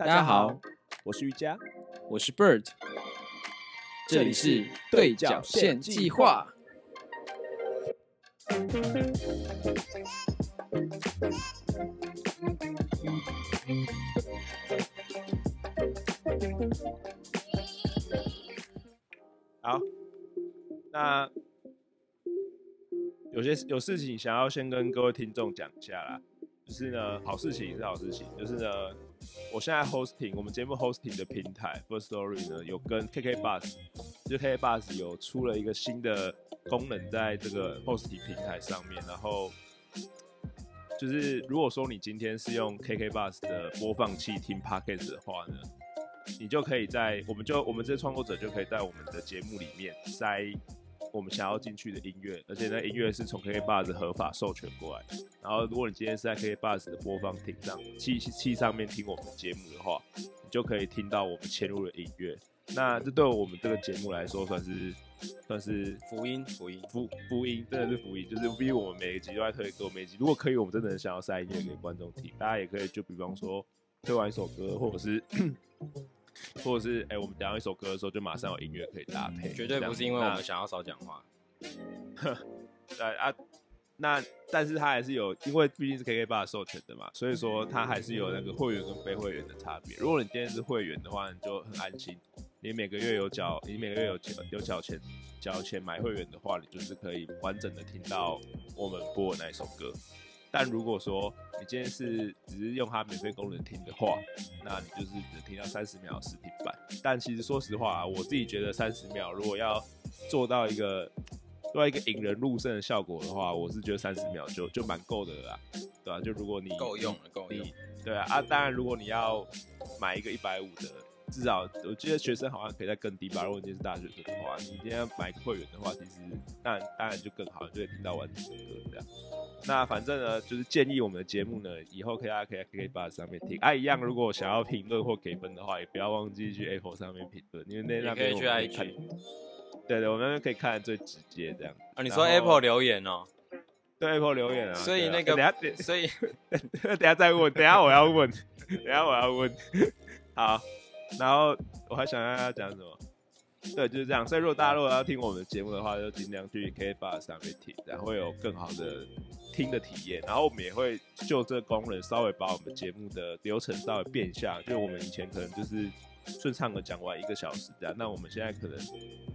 大家好，我是瑜伽，我是 Bird，这里是对角线计划。好，那有些有事情想要先跟各位听众讲一下啦，就是呢，好事情是好事情，就是呢，我现在 hosting 我们节目 hosting 的平台 First Story 呢，有跟 KK Bus，就 KK Bus 有出了一个新的功能在这个 hosting 平台上面，然后就是如果说你今天是用 KK Bus 的播放器听 Podcast 的话呢。你就可以在，我们就我们这些创作者就可以在我们的节目里面塞我们想要进去的音乐，而且那音乐是从 KK Bus 合法授权过来。然后，如果你今天是在 KK Bus 的播放厅上器器上面听我们的节目的话，你就可以听到我们嵌入的音乐。那这对我们这个节目来说，算是算是福音，福音，福福音，真的是福音。就是比如我们每一集都在推歌，每一集如果可以，我们真的很想要塞音乐给观众听。大家也可以就比方说推完一首歌，或者是。或者是哎，我们讲一首歌的时候，就马上有音乐可以搭配，绝对不是因为我们想要少讲话。对啊，那但是它还是有，因为毕竟是 KK 爸授权的嘛，所以说它还是有那个会员跟非会员的差别。如果你今天是会员的话，你就很安心，你每个月有缴，你每个月有缴有缴钱缴钱买会员的话，你就是可以完整的听到我们播的那一首歌。但如果说你今天是只是用它免费功能听的话，那你就是只能听到三十秒视频版。但其实说实话啊，我自己觉得三十秒如果要做到一个做到一个引人入胜的效果的话，我是觉得三十秒就就蛮够的啦，对吧？就如果你够用了，够用，对啊啊！当然，如果你要买一个一百五的，至少我记得学生好像可以在更低吧。如果你是大学生的话，你今天要买会员的话，其实当然当然就更好，就可以听到完整的歌这样。那反正呢，就是建议我们的节目呢，以后可以大家可以可以把上面听。啊，一样，如果想要评论或给分的话，也不要忘记去 Apple 上面评论，因为那那边可以去 IG。对对，我们那边可以看的最直接这样。啊，你说 Apple 留言哦？对 Apple 留言啊。所以那个，等下，所以 等下再问，等下我要问，等下我要问。好，然后我还想跟大家讲什么？对，就是这样。所以如果大家如果要听我们的节目的话，就尽量去 K Bar 上面听，然后会有更好的听的体验。然后我们也会就这个功能稍微把我们节目的流程稍微变一下，就我们以前可能就是顺畅的讲完一个小时这样，那我们现在可能。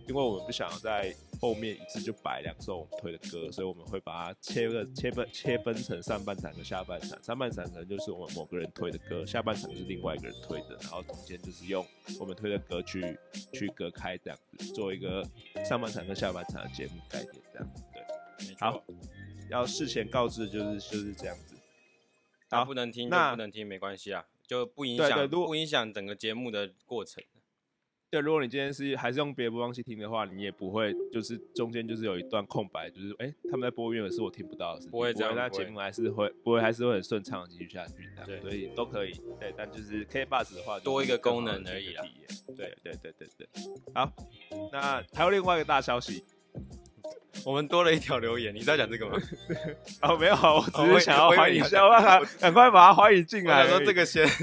因为我们不想在后面一次就摆两首我们推的歌，所以我们会把它切个切分切分成上半场跟下半场。上半场可能就是我们某个人推的歌，下半场就是另外一个人推的，然后中间就是用我们推的歌去去隔开这样子，做一个上半场跟下半场的节目概念这样。对，好，要事前告知就是就是这样子。好，不能听那不能听，没关系啊，就不影响不影响整个节目的过程。对，如果你今天是还是用别的播放器听的话，你也不会就是中间就是有一段空白，就是哎他们在播音乐是我听不到的，不会这样，那节目还是会不会还是会很顺畅的继续下去，对，所以都可以。对，但就是 K Bus 的话，多一个功能而已啦。对对对对对。好，那还有另外一个大消息，我们多了一条留言，你在讲这个吗？哦，没有，我只是想要欢迎一下，赶快把他欢迎进来。说这个先。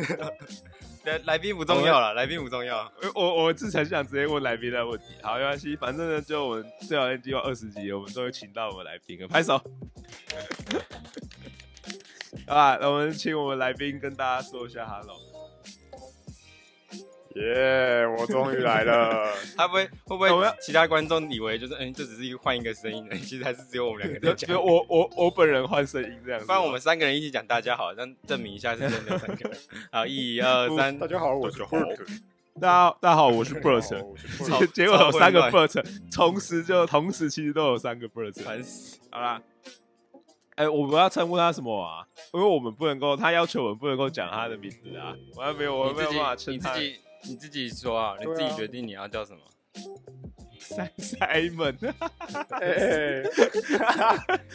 来来宾不重要了，来宾不重要。我我之前想直接问来宾的问题，好没关系，反正呢，就我们最好计划二十集，我们都会请到我们来宾，拍手。好吧，那我们请我们来宾跟大家说一下 hello。耶！我终于来了。他不会会不会其他观众以为就是嗯，这只是一个换一个声音而已，其实还是只有我们两个人讲。我我我本人换声音这样。不然我们三个人一起讲，大家好，让证明一下是真的三个人。好，一二三，大家好，我是 Bert。大家大家好，我是 Bert。结果有三个 Bert，同时就同时其实都有三个 Bert。烦死！好啦，哎，我们要称呼他什么啊？因为我们不能够，他要求我们不能够讲他的名字啊。我还没有，我没有办法称他。你自己说啊，你自己决定你要叫什么。塞塞门，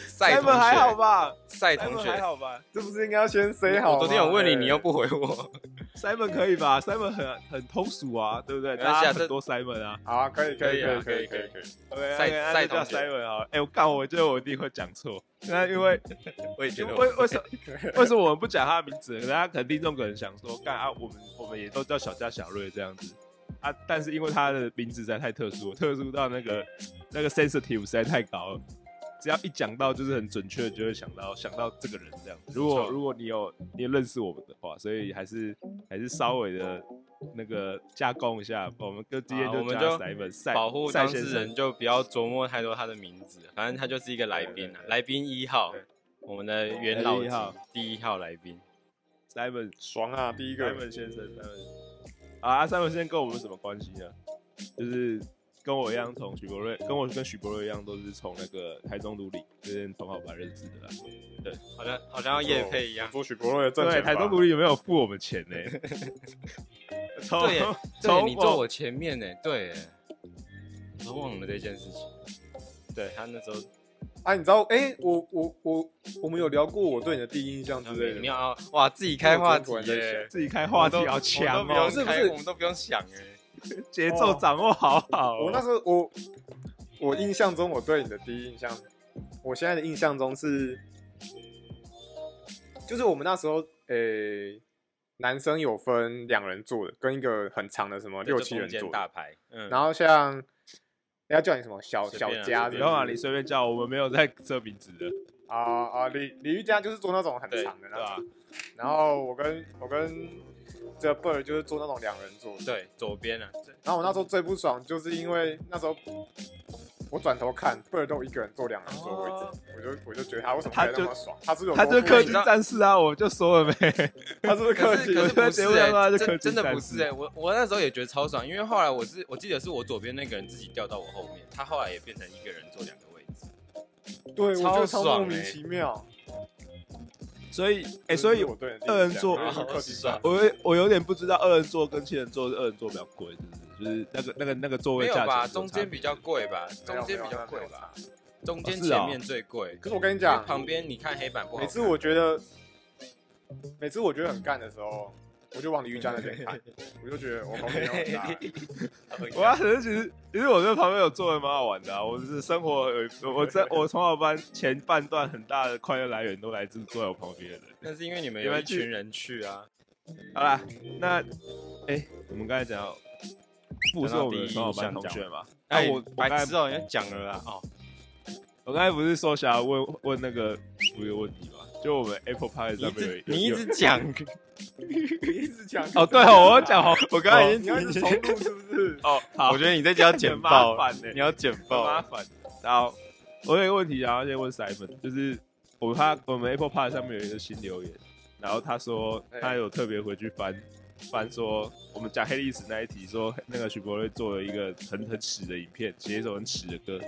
塞门好吧？塞同学还好吧？这不是应该要先 say 好？我昨天有问你，你又不回我。Simon 可以吧？Simon 很很通俗啊，对不对？大家很多 Simon 啊。好，可以，可以，可以，可以，可以，可以。OK，赛赛叫 Simon 啊。哎，我刚我觉得我一定会讲错。那因为 我也觉得，为为什么 为什么我们不讲他的名字？大家肯定众可能想说，干啊，我们我们也都叫小佳小瑞这样子啊。但是因为他的名字实在太特殊，特殊到那个那个 sensitive 实在太高了。只要一讲到，就是很准确，就会想到想到这个人这样子。如果如果你有你认识我们的话，所以还是还是稍微的那个加工一下。我们跟今天就加塞本赛保护当事人，就不要琢磨太多他的名字。反正他就是一个来宾啊，来宾一号，我们的元老级第一号来宾。塞本爽啊，第一个塞本先生。啊，塞本先生跟我们什么关系呢？就是。跟我一样，从许博瑞，跟我跟许博瑞一样，都是从那个台中独立这边同好班认识的啦。对，好像好像叶佩一样。说许博瑞赚钱。对，台中独立有没有付我们钱呢？对，对你坐我前面呢，对，都忘了这件事情。对他那时候，啊，你知道，哎，我我我我们有聊过我对你的第一印象之类的。你要哇，自己开话题，自己开话题好强哦，是不是？我们都不用想哎。节奏掌握好好。我那时候，我我印象中，我对你的第一印象，我现在的印象中是，就是我们那时候，诶，男生有分两人坐的，跟一个很长的什么六七人坐大牌。嗯。然后像要叫你什么小小家，不用啊，你随便叫，我们没有在设名字的。啊啊，李李玉佳就是坐那种很长的，对吧？然后我跟我跟。这 bird 就是坐那种两人座，对，左边啊。然后我那时候最不爽，就是因为那时候我转头看 bird 都一个人坐两人座位置，我就我就觉得他为什么那么爽？他是有他就氪金战士啊，我就说了呗。他是不是氪金？可是不是，真真的不是哎。我我那时候也觉得超爽，因为后来我是我记得是我左边那个人自己掉到我后面，他后来也变成一个人坐两个位置，对，超爽，莫名其妙。所以，哎，所以二人座，我我有点不知道二人座跟七人座，二人座比较贵，是不是？就是那个那个那个座位价吧？中间比较贵吧？中间比较贵吧？中间前面最贵。可是我跟你讲，旁边你看黑板不好。每次我觉得，每次我觉得很干的时候。我就往李玉佳那边看，我就觉得我旁边有很大。我啊，其实其实其实我在旁边有坐的蛮好玩的啊。我是生活有我在我从小班前半段很大的快乐来源都来自坐在我旁边的人。那是因为你们有一群人去啊。好啦，那哎，我们刚才讲复是我们的从小班同学嘛？哎，我白知道，人家讲了啦。哦，我刚才不是说想要问问那个一个问题吗？就我们 Apple Pie 上面有一，你一直讲，你一直讲哦，对哦，我讲哦，我刚才已经重录是不是？哦，好，我觉得你这要剪爆，你要剪爆，麻烦。然后我有一个问题，然后先问 Simon，就是我他我们 Apple Pie 上面有一个新留言，然后他说他有特别回去翻翻说，我们讲黑历史那一题，说那个许博瑞做了一个很很耻的影片，写一首很耻的歌。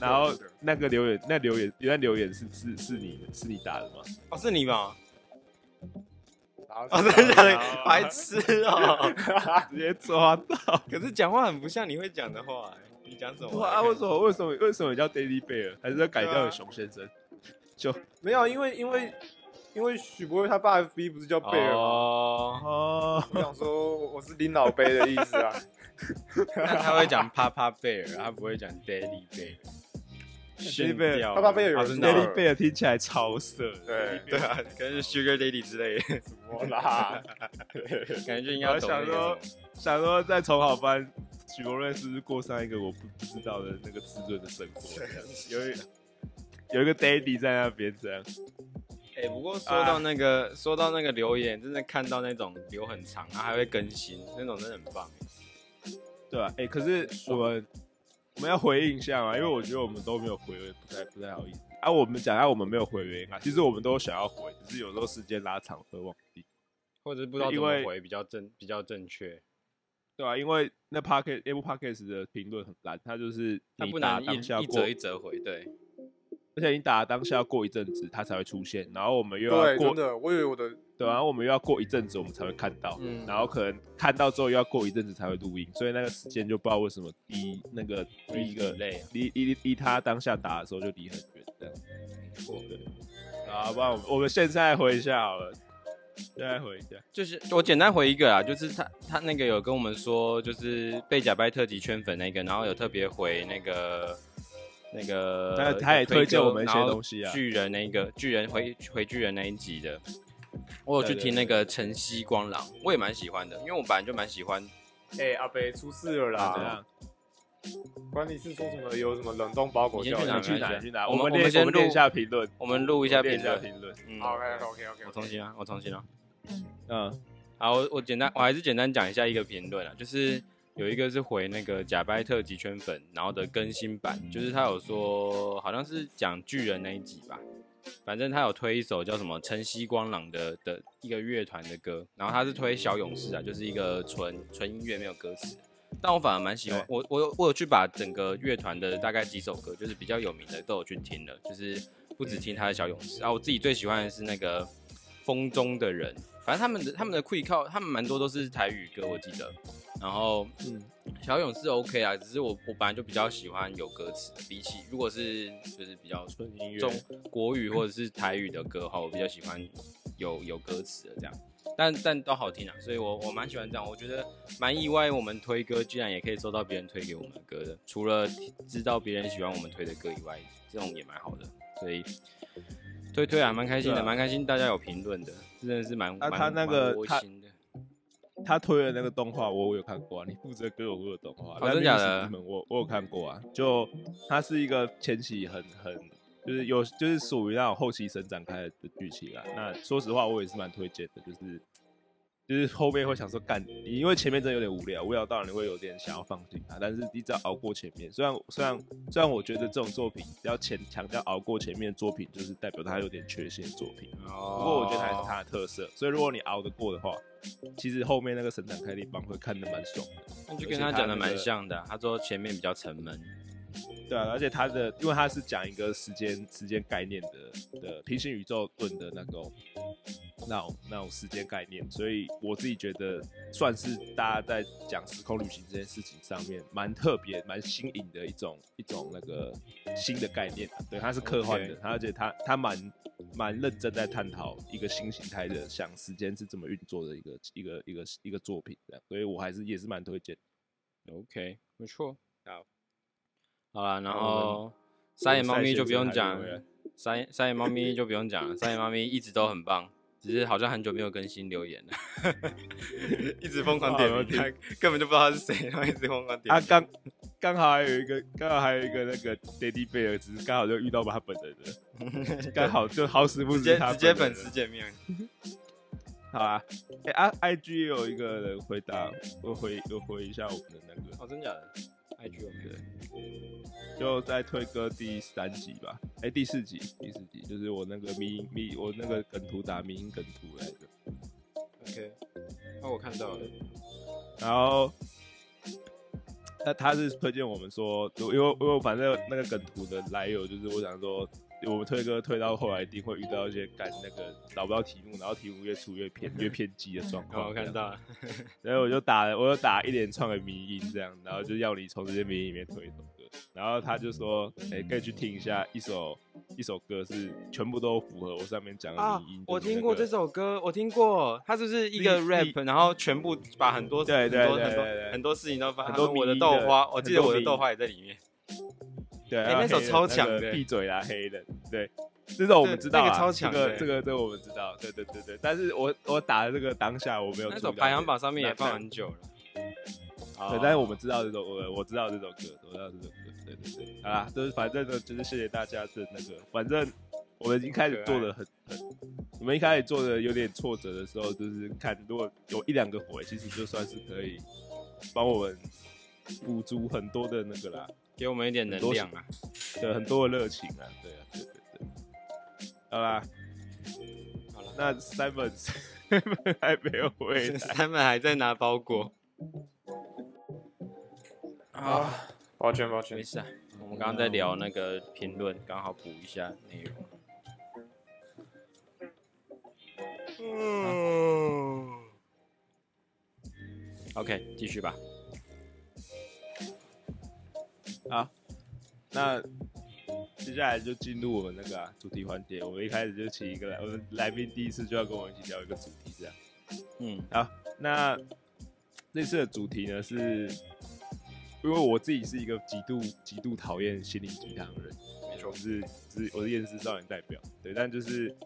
然后那个留言，那留言，那留言是是是你是你打的吗？哦，是你吗？啊，真的假的？白痴哦，直接抓到。可是讲话很不像你会讲的话，你讲什么？啊，为什么为什么为什么叫 Daily Bear？还是要改掉熊先生？就没有，因为因为因为许博威他爸 FB 不是叫贝尔吗？哦，我想说我是林老贝的意思啊。那他会讲 Papa Bear，他不会讲 Daddy Bear。Daddy Bear，爸爸 Bear 有 Daddy Bear 听起来超色。对对啊，可能是 Sugar Daddy 之类的。什么啦？感觉应该想说，想说在重好班，许国瑞是不是过上一个我不不知道的那个滋润的生活？有有一个 Daddy 在那边这样。哎，不过说到那个，说到那个留言，真的看到那种留很长，然后还会更新，那种真的很棒。对吧？哎，可是我们我们要回应一下嘛，因为我觉得我们都没有回，不太不太好意思。啊，我们讲下我们没有回原因啊，其实我们都想要回，只是有时候时间拉长会忘记，或者不知道怎么回比较正比较正确，对啊？因为那 Pocket Apple Pockets 的评论很烂，它就是它不能一一折一折回，对。而且你打当下要过一阵子，它才会出现，然后我们又要过，真的，我以为我的。对，然后我们又要过一阵子，我们才会看到，然后可能看到之后又要过一阵子才会录音，所以那个时间就不知道为什么离那个第一个离离离他当下打的时候就离很远，这样。对。啊，不然我们现在回一下好了。现在回一下，就是我简单回一个啊，就是他他那个有跟我们说，就是被假掰特辑圈粉那个，然后有特别回那个那个，他他也推荐我们一些东西啊，巨人那个巨人回回巨人那一集的，我有去听那个晨曦光朗，我也蛮喜欢的，因为我本来就蛮喜欢。哎，阿北出事了啦！管你是说什么有什么冷冻包裹，你去哪去哪去哪？我们我们先录一下评论，我们录一下评论。评论。OK OK OK，我重新啊，我重新啊。嗯，好，我我简单，我还是简单讲一下一个评论啊，就是有一个是回那个假掰特级圈粉，然后的更新版，就是他有说好像是讲巨人那一集吧。反正他有推一首叫什么晨曦光朗的的一个乐团的歌，然后他是推小勇士啊，就是一个纯纯音乐没有歌词，但我反而蛮喜欢，我我有我有去把整个乐团的大概几首歌，就是比较有名的都有去听了，就是不止听他的小勇士啊，我自己最喜欢的是那个风中的人，反正他们的他们的 quick 靠他们蛮多都是台语歌，我记得。然后，嗯，小勇是 OK 啊，只是我我本来就比较喜欢有歌词，比起如果是就是比较纯音乐中国语或者是台语的歌的话，我比较喜欢有有歌词的这样，但但都好听啊，所以我我蛮喜欢这样，我觉得蛮意外，我们推歌居然也可以收到别人推给我们的歌的，除了知道别人喜欢我们推的歌以外，这种也蛮好的，所以推推啊，蛮开心的，蛮开心，大家有评论的，真的是蛮蛮那个窝心的。他推的那个动画，我我有看过啊。你负责给我的动画，真的假的？我我有看过啊。就它是一个前期很很，就是有就是属于那种后期生展开的剧情啊。那说实话，我也是蛮推荐的，就是。就是后面会想说干，因为前面真的有点无聊，无聊到你会有点想要放弃它。但是你只要熬过前面，虽然虽然虽然我觉得这种作品要前强调熬过前面的作品，就是代表它有点缺陷的作品。不过我觉得还是它的特色，所以如果你熬得过的话，其实后面那个神展开地方会看得蛮爽的。那就跟他讲的蛮像的，他说前面比较沉闷。对啊，而且他的，因为他是讲一个时间时间概念的的平行宇宙论的那种那种那种时间概念，所以我自己觉得算是大家在讲时空旅行这件事情上面蛮特别、蛮新颖的一种一种那个新的概念。对，它是科幻的，而且他他蛮蛮认真在探讨一个新形态的，想时间是怎么运作的一个一个一个一个作品。这样，所以我还是也是蛮推荐。OK，没错。好。好了，然后三眼猫咪就不用讲，三三眼猫咪就不用讲了，三眼猫咪一直都很棒，只是好像很久没有更新留言了，一直疯狂点名，他根本就不知道他是谁，然后一直疯狂点。啊，刚刚好还有一个，刚好还有一个那个 Daddy Bear，只是刚好就遇到他本人了，刚好就好死不死，他直接粉丝见面。好啊，哎啊，IG 有一个人回答，我回我回一下我们的那个，哦，真假的？IG 有没有？就在推歌第三集吧，哎，第四集，第四集就是我那个迷迷，我那个梗图打迷梗图来的。OK，那我看到了。然后，那他是推荐我们说，因为因为反正那个梗图的来由就是我想说。我们推歌推到后来，一定会遇到一些干那个找不到题目，然后题目越出越偏越偏激的状况。我看到了，所以我就打了，我就打一连串的迷音这样，然后就要你从这些迷音里面推一首歌。然后他就说，哎，可以去听一下一首一首歌，是全部都符合我上面讲的迷音。我听过这首歌，我听过，它就是一个 rap，然后全部把很多对对对对很多事情都发，很多我的豆花，我记得我的豆花也在里面。对，哎，那首超强的，闭嘴啦，黑人。对，这首我们知道，这个超强，这个这个这个我们知道。对对对对，但是我我打的这个当下我没有。那首排行榜上面也放很久了。对，但是我们知道这首，我我知道这首歌，我知道这首歌。对对对，好啦，就是反正呢，就是谢谢大家的那个，反正我们已经开始做的很很，我们一开始做的有点挫折的时候，就是看如果有一两个回，其实就算是可以帮我们补足很多的那个啦。给我们一点能量啊，对，很多的热情啊，对啊，对对对，好啦，好了，那 Simon 还没有回来，Simon 还在拿包裹，啊，抱歉抱歉，没事啊，我们刚刚在聊那个评论，刚好补一下内容，嗯，OK，继续吧。那接下来就进入我们那个主题环节。我们一开始就请一个来，我们来宾第一次就要跟我们一起聊一个主题，这样。嗯，好，那这次的主题呢是，因为我自己是一个极度极度讨厌心灵鸡汤的人，没错。我，是是我是厌世少年代表，对，但就是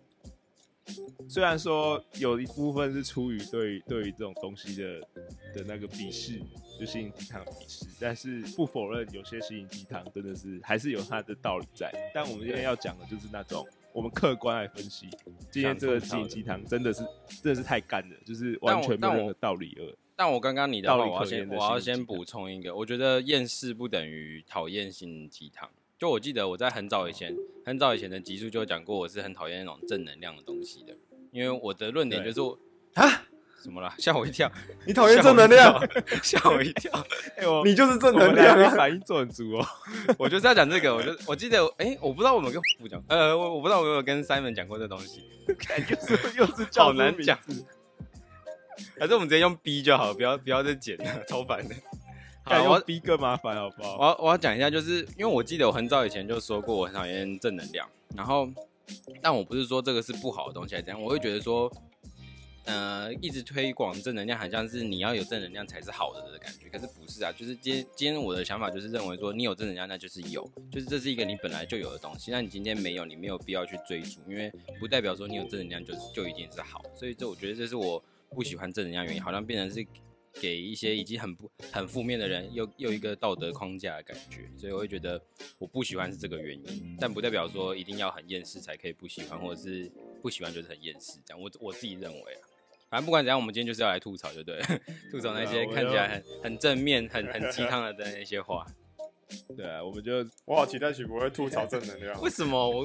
虽然说有一部分是出于对对于这种东西的的那个鄙视，就心灵鸡汤的鄙视，但是不否认有些心灵鸡汤真的是还是有它的道理在。但我们今天要讲的就是那种我们客观来分析，今天这个心灵鸡汤真的是真的是太干了，就是完全没有任何道理了。但我刚刚你的话，道理我要先我要先补充一个，我觉得厌世不等于讨厌心灵鸡汤。就我记得我在很早以前很早以前的集数就讲过，我是很讨厌那种正能量的东西的，因为我的论点就是我啊，什么了，吓我一跳，你讨厌正能量，吓我一跳，哎、我你就是正能量反应做很足哦。我就是要讲这个，我就我记得，哎、我不知道我们跟不讲，呃，我我不知道我有没有跟 Simon 讲过这东西，看又是又是叫好难讲字，还是我们直接用 B 就好，不要不要再剪了，超烦的。好，我要看用逼更麻烦，好不好？我要我要讲一下，就是因为我记得我很早以前就说过我很讨厌正能量，然后但我不是说这个是不好的东西还是怎样，我会觉得说，呃，一直推广正能量，好像是你要有正能量才是好的的感觉，可是不是啊，就是今天今天我的想法就是认为说，你有正能量那就是有，就是这是一个你本来就有的东西，那你今天没有，你没有必要去追逐，因为不代表说你有正能量就就一定是好，所以这我觉得这是我不喜欢正能量原因，好像变成是给一些已经很不很负面的人又又一个道德框架的感觉，所以我会觉得我不喜欢是这个原因，但不代表说一定要很厌世才可以不喜欢，或者是不喜欢就是很厌世这样，我我自己认为啊。反正不管怎样，我们今天就是要来吐槽，就对了，吐槽那些看起来很很正面、很很鸡汤的的那些话。对啊，我们就 我好期待许博会吐槽正能量。为什么我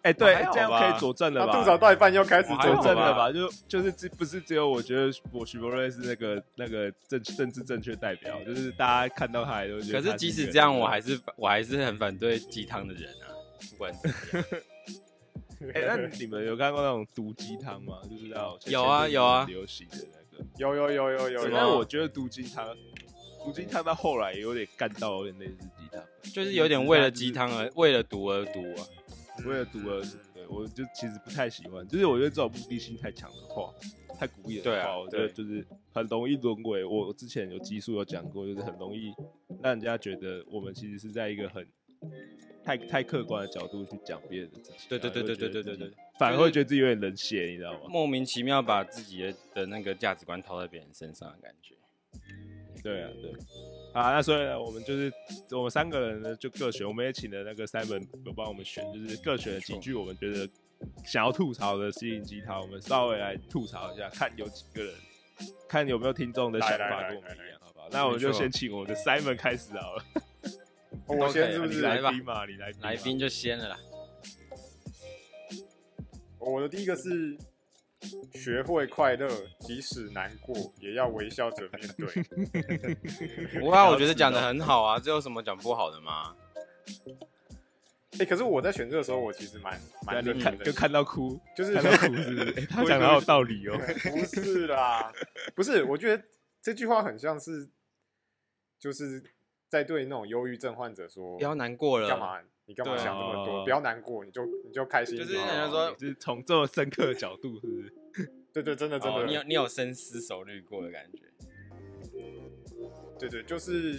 哎、对这样可以佐证了吧？他吐槽到一半又开始佐佐证了，吧？就就是只不是只有我觉得我许博瑞是那个那个政政治正确代表，就是大家看到他也都觉得可是。即使这样，我还是我还是很反对鸡汤的人啊，不管怎么样。哎、那你们有看过那种毒鸡汤吗？就是那种有啊有啊流行的那个。有有有有有什么但是，我觉得毒鸡汤，毒鸡汤到后来也有点干到有点类似鸡汤，就是有点为了鸡汤而为了毒而毒啊。为了毒而毒。对，我就其实不太喜欢，就是我觉得这种目的性太强的话，太鼓励的话，对啊我觉得就是很容易沦为。我我之前有集数有讲过，就是很容易让人家觉得我们其实是在一个很太太客观的角度去讲别人的自己，对对对对对对对对对，反而会觉得自己有点冷血，你知道吗？莫名其妙把自己的的那个价值观套在别人身上的感觉。对啊，对。啊，那所以呢，我们就是我们三个人呢就各选，我们也请了那个 Simon 有帮我们选，就是各选了几句我们觉得想要吐槽的心灵鸡汤，我们稍微来吐槽一下，看有几个人，看有没有听众的想法跟我们一样，好不好？那我们就先请我们的 Simon 开始好了，哦我先是不你是？来吧来宾嘛，你来来宾就先了啦。我的第一个是学会快乐，即使难过也要微笑着面对。不过我觉得讲的很好啊，这有什么讲不好的吗？哎、可是我在选这个时候，我其实蛮蛮认真的就，看到哭，就是看到哭是不是？欸他讲的好有道理哦。不是啦，不是，我觉得这句话很像是，就是在对那种忧郁症患者说，不要难过了，干嘛？你干嘛想这么多？哦不要难过，你就你就开心就是人家说就是从这么深刻的角度，是不是？对对，真的真的，哦你有你有深思熟虑过的感觉。对对，就是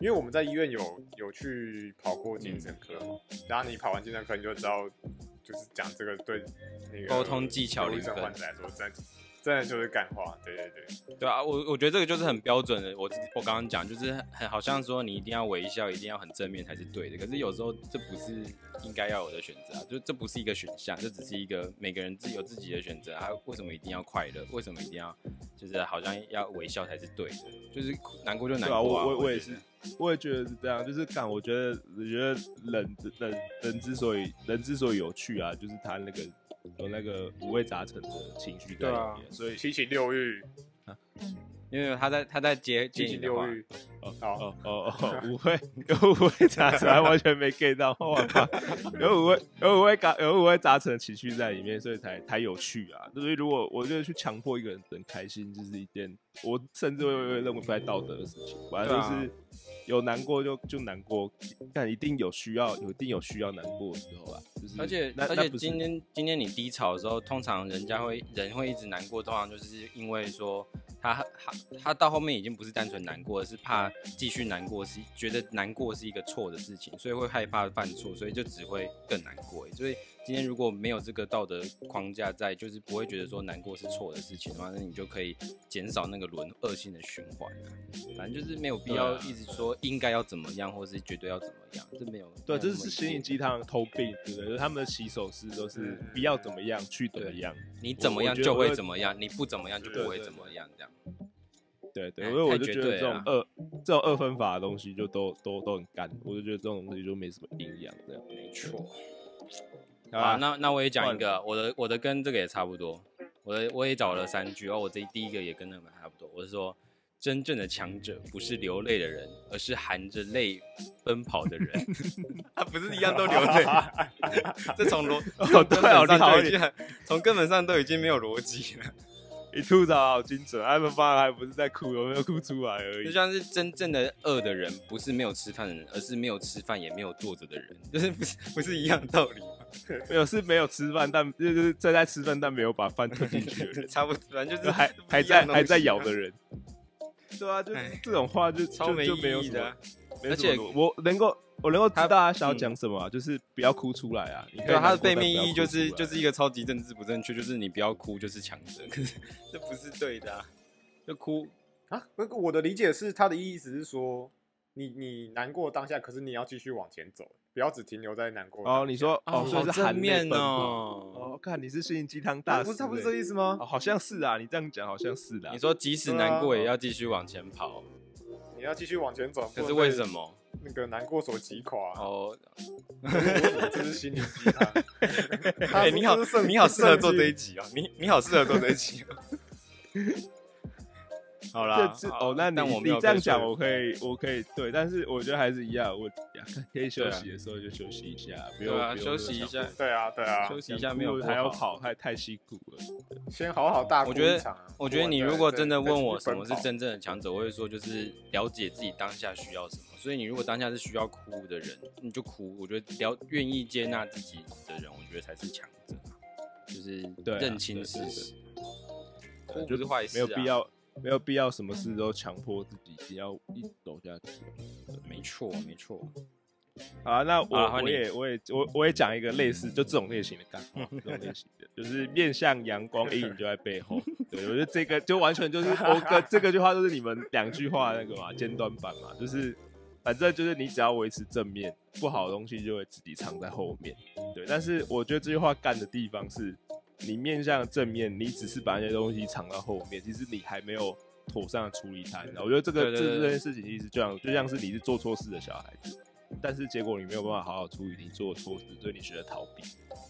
因为我们在医院有有去跑过精神科嘛，然后你跑完精神科，你就知道，就是讲这个对那个沟通技巧忧郁症患者来说，真的真的就是干话。对对对，对啊，我我觉得这个就是很标准的。我我刚刚讲就是很好像说你一定要微笑，一定要很正面才是对的。可是有时候这不是应该要有的选择啊，就这不是一个选项，这只是一个每个人自己有自己的选择啊。为什么一定要快乐？为什么一定要就是好像要微笑才是对的？就是难过就难对啊，过啊。我我我也是，我也觉得是这样。就是干，我觉得我觉得人人人之所以人之所以有趣啊，就是他那个有那个五味杂陈的情绪在里对啊。面，所以七情六欲，因为他在他在接接七情你的话六，欲，哦好。哦哦哦，五味有五味杂陈，还完全没 get 到，我靠，有五味有五味杂有五味杂陈的情绪在里面，所以才才有趣啊。所以如果我觉得去强迫一个人很开心，就是一件我甚至会会认为不太道德的事情，反正就是。有难过就就难过，但一定有需要，有一定有需要难过的时候啊。就是而且而且今天今天你低潮的时候，通常人家会人会一直难过，通常就是因为说他他他到后面已经不是单纯难过，而是怕继续难过，是觉得难过是一个错的事情，所以会害怕犯错，所以就只会更难过。所以今天如果没有这个道德框架在，就是不会觉得说难过是错的事情的话，那你就可以减少那个轮恶性的循环啊。反正就是没有必要一直说应该要怎么样，或是绝对要怎么样，这没有对，这是心灵鸡汤偷病，对不对？就是他们的起手式都是要怎么样去怎么样。你怎么样就会会怎么样，你不怎么样就不会怎么样，这样。对对，因为我就觉得这种二这种二分法的东西就都都都很干，我就觉得这种东西就没什么营养这样。没错。好啊，那那我也讲一个，我的我的跟这个也差不多，我的我也找了三句，然后我这第一个也跟那个差不多，我是说。真正的强者不是流泪的人，而是含着泪奔跑的人。他 不是一样都流泪，这从逻哦对哦，你好根本上就已经从根本上都已经没有逻辑了。你吐槽好精准，他们发还不是在哭，有没有哭出来而已。就像是真正的饿的人，不是没有吃饭的人，而是没有吃饭也没有坐着的人，就是不是不是一样道理吗？没有是没有吃饭，但就是正在吃饭但没有把饭吞进去的人，差不多，反正就是还还在还在咬的人。对啊，就这种话就就超没就没有意义的啊。而且我能够我能够知道他想要嗯讲什么啊，就是不要哭出来啊。对啊，它的背面意义就是就是一个超级政治不正确，就是你不要哭就是强者，可是这不是对的啊，就哭啊，那个我的理解是，他的意思是说，你你难过当下，可是你要继续往前走，不要只停留在难过。哦，你说哦，所以是含泪面哦。哦，看你是心灵鸡汤啊大师欸，不是他不是这个意思吗哦，？好像是啊，你这样讲好像是的啊。你说即使难过也要继续往前跑，你要继续往前走，可是为什么？那个难过所击垮、啊？哦，这是心理鸡汤。他 哎，说你好你好适合做这一集啊，你你好适合做这一集哦。好啦，哦，那你但我没有你这样讲，我可以我可以对，但是我觉得还是一样，我呀可以休息的时候就休息一下，不用对啊，休息一下，对啊，对啊，休息一下没有还要。跑，太太辛苦了。先好好大哭我觉得我觉得你如果真的问我什么是真正的强者，我会说就是了解自己当下需要什么。所以你如果当下是需要哭的人，你就哭。我觉得了愿意接纳自己的人，我觉得才是强者，就是认清事实。对哭不是坏事、啊，没有必。要，没有必要什么事都强迫自己，只要一直走下去。没错，没错。好啊，那我啊我也我也我我也讲一个类似就这种类型的干话，这种类型的，就是面向阳光，阴影就在背后。对，我觉得这个就完全就是 我个这个句话就是你们两句话那个嘛尖端版嘛，就是反正就是你只要维持正面，不好的东西就会自己藏在后面。对，但是我觉得这句话干的地方是，你面向正面，你只是把那些东西藏到后面，其实你还没有妥善的处理它。你知道我觉得这个对对对这这件事情其实就像就像是你是做错事的小孩子，但是结果你没有办法好好处理你做错事，所以你选择逃避。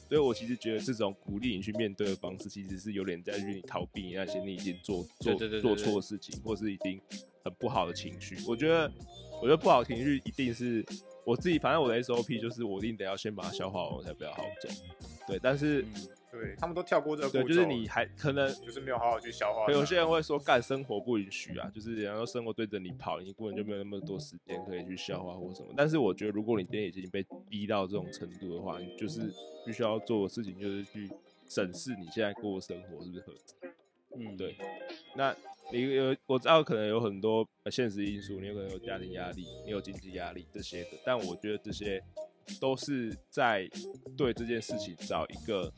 所以我其实觉得这种鼓励你去面对的方式，其实是有点在于你逃避那些你已经做做对对对对做错的事情，或是已经很不好的情绪。我觉得，我觉得不好的情绪一定是我自己，反正我的 SOP 就是我一定得要先把它消化完，我才比较好好走。对，但是、嗯，对他们都跳过这个对，步骤，就是你还可能就是没有好好去消化。有些人会说，干生活不允许啊，就是然后生活对着你跑，你根本就没有那么多时间可以去消化或什么。但是我觉得，如果你今天已经被逼到这种程度的话，你就是必须要做的事情就是去审视你现在过的生活是不是合理。嗯，对那你有我知道可能有很多现实因素，你有可能有家庭压力，你有经济压力这些的，但我觉得这些都是在对这件事情找一个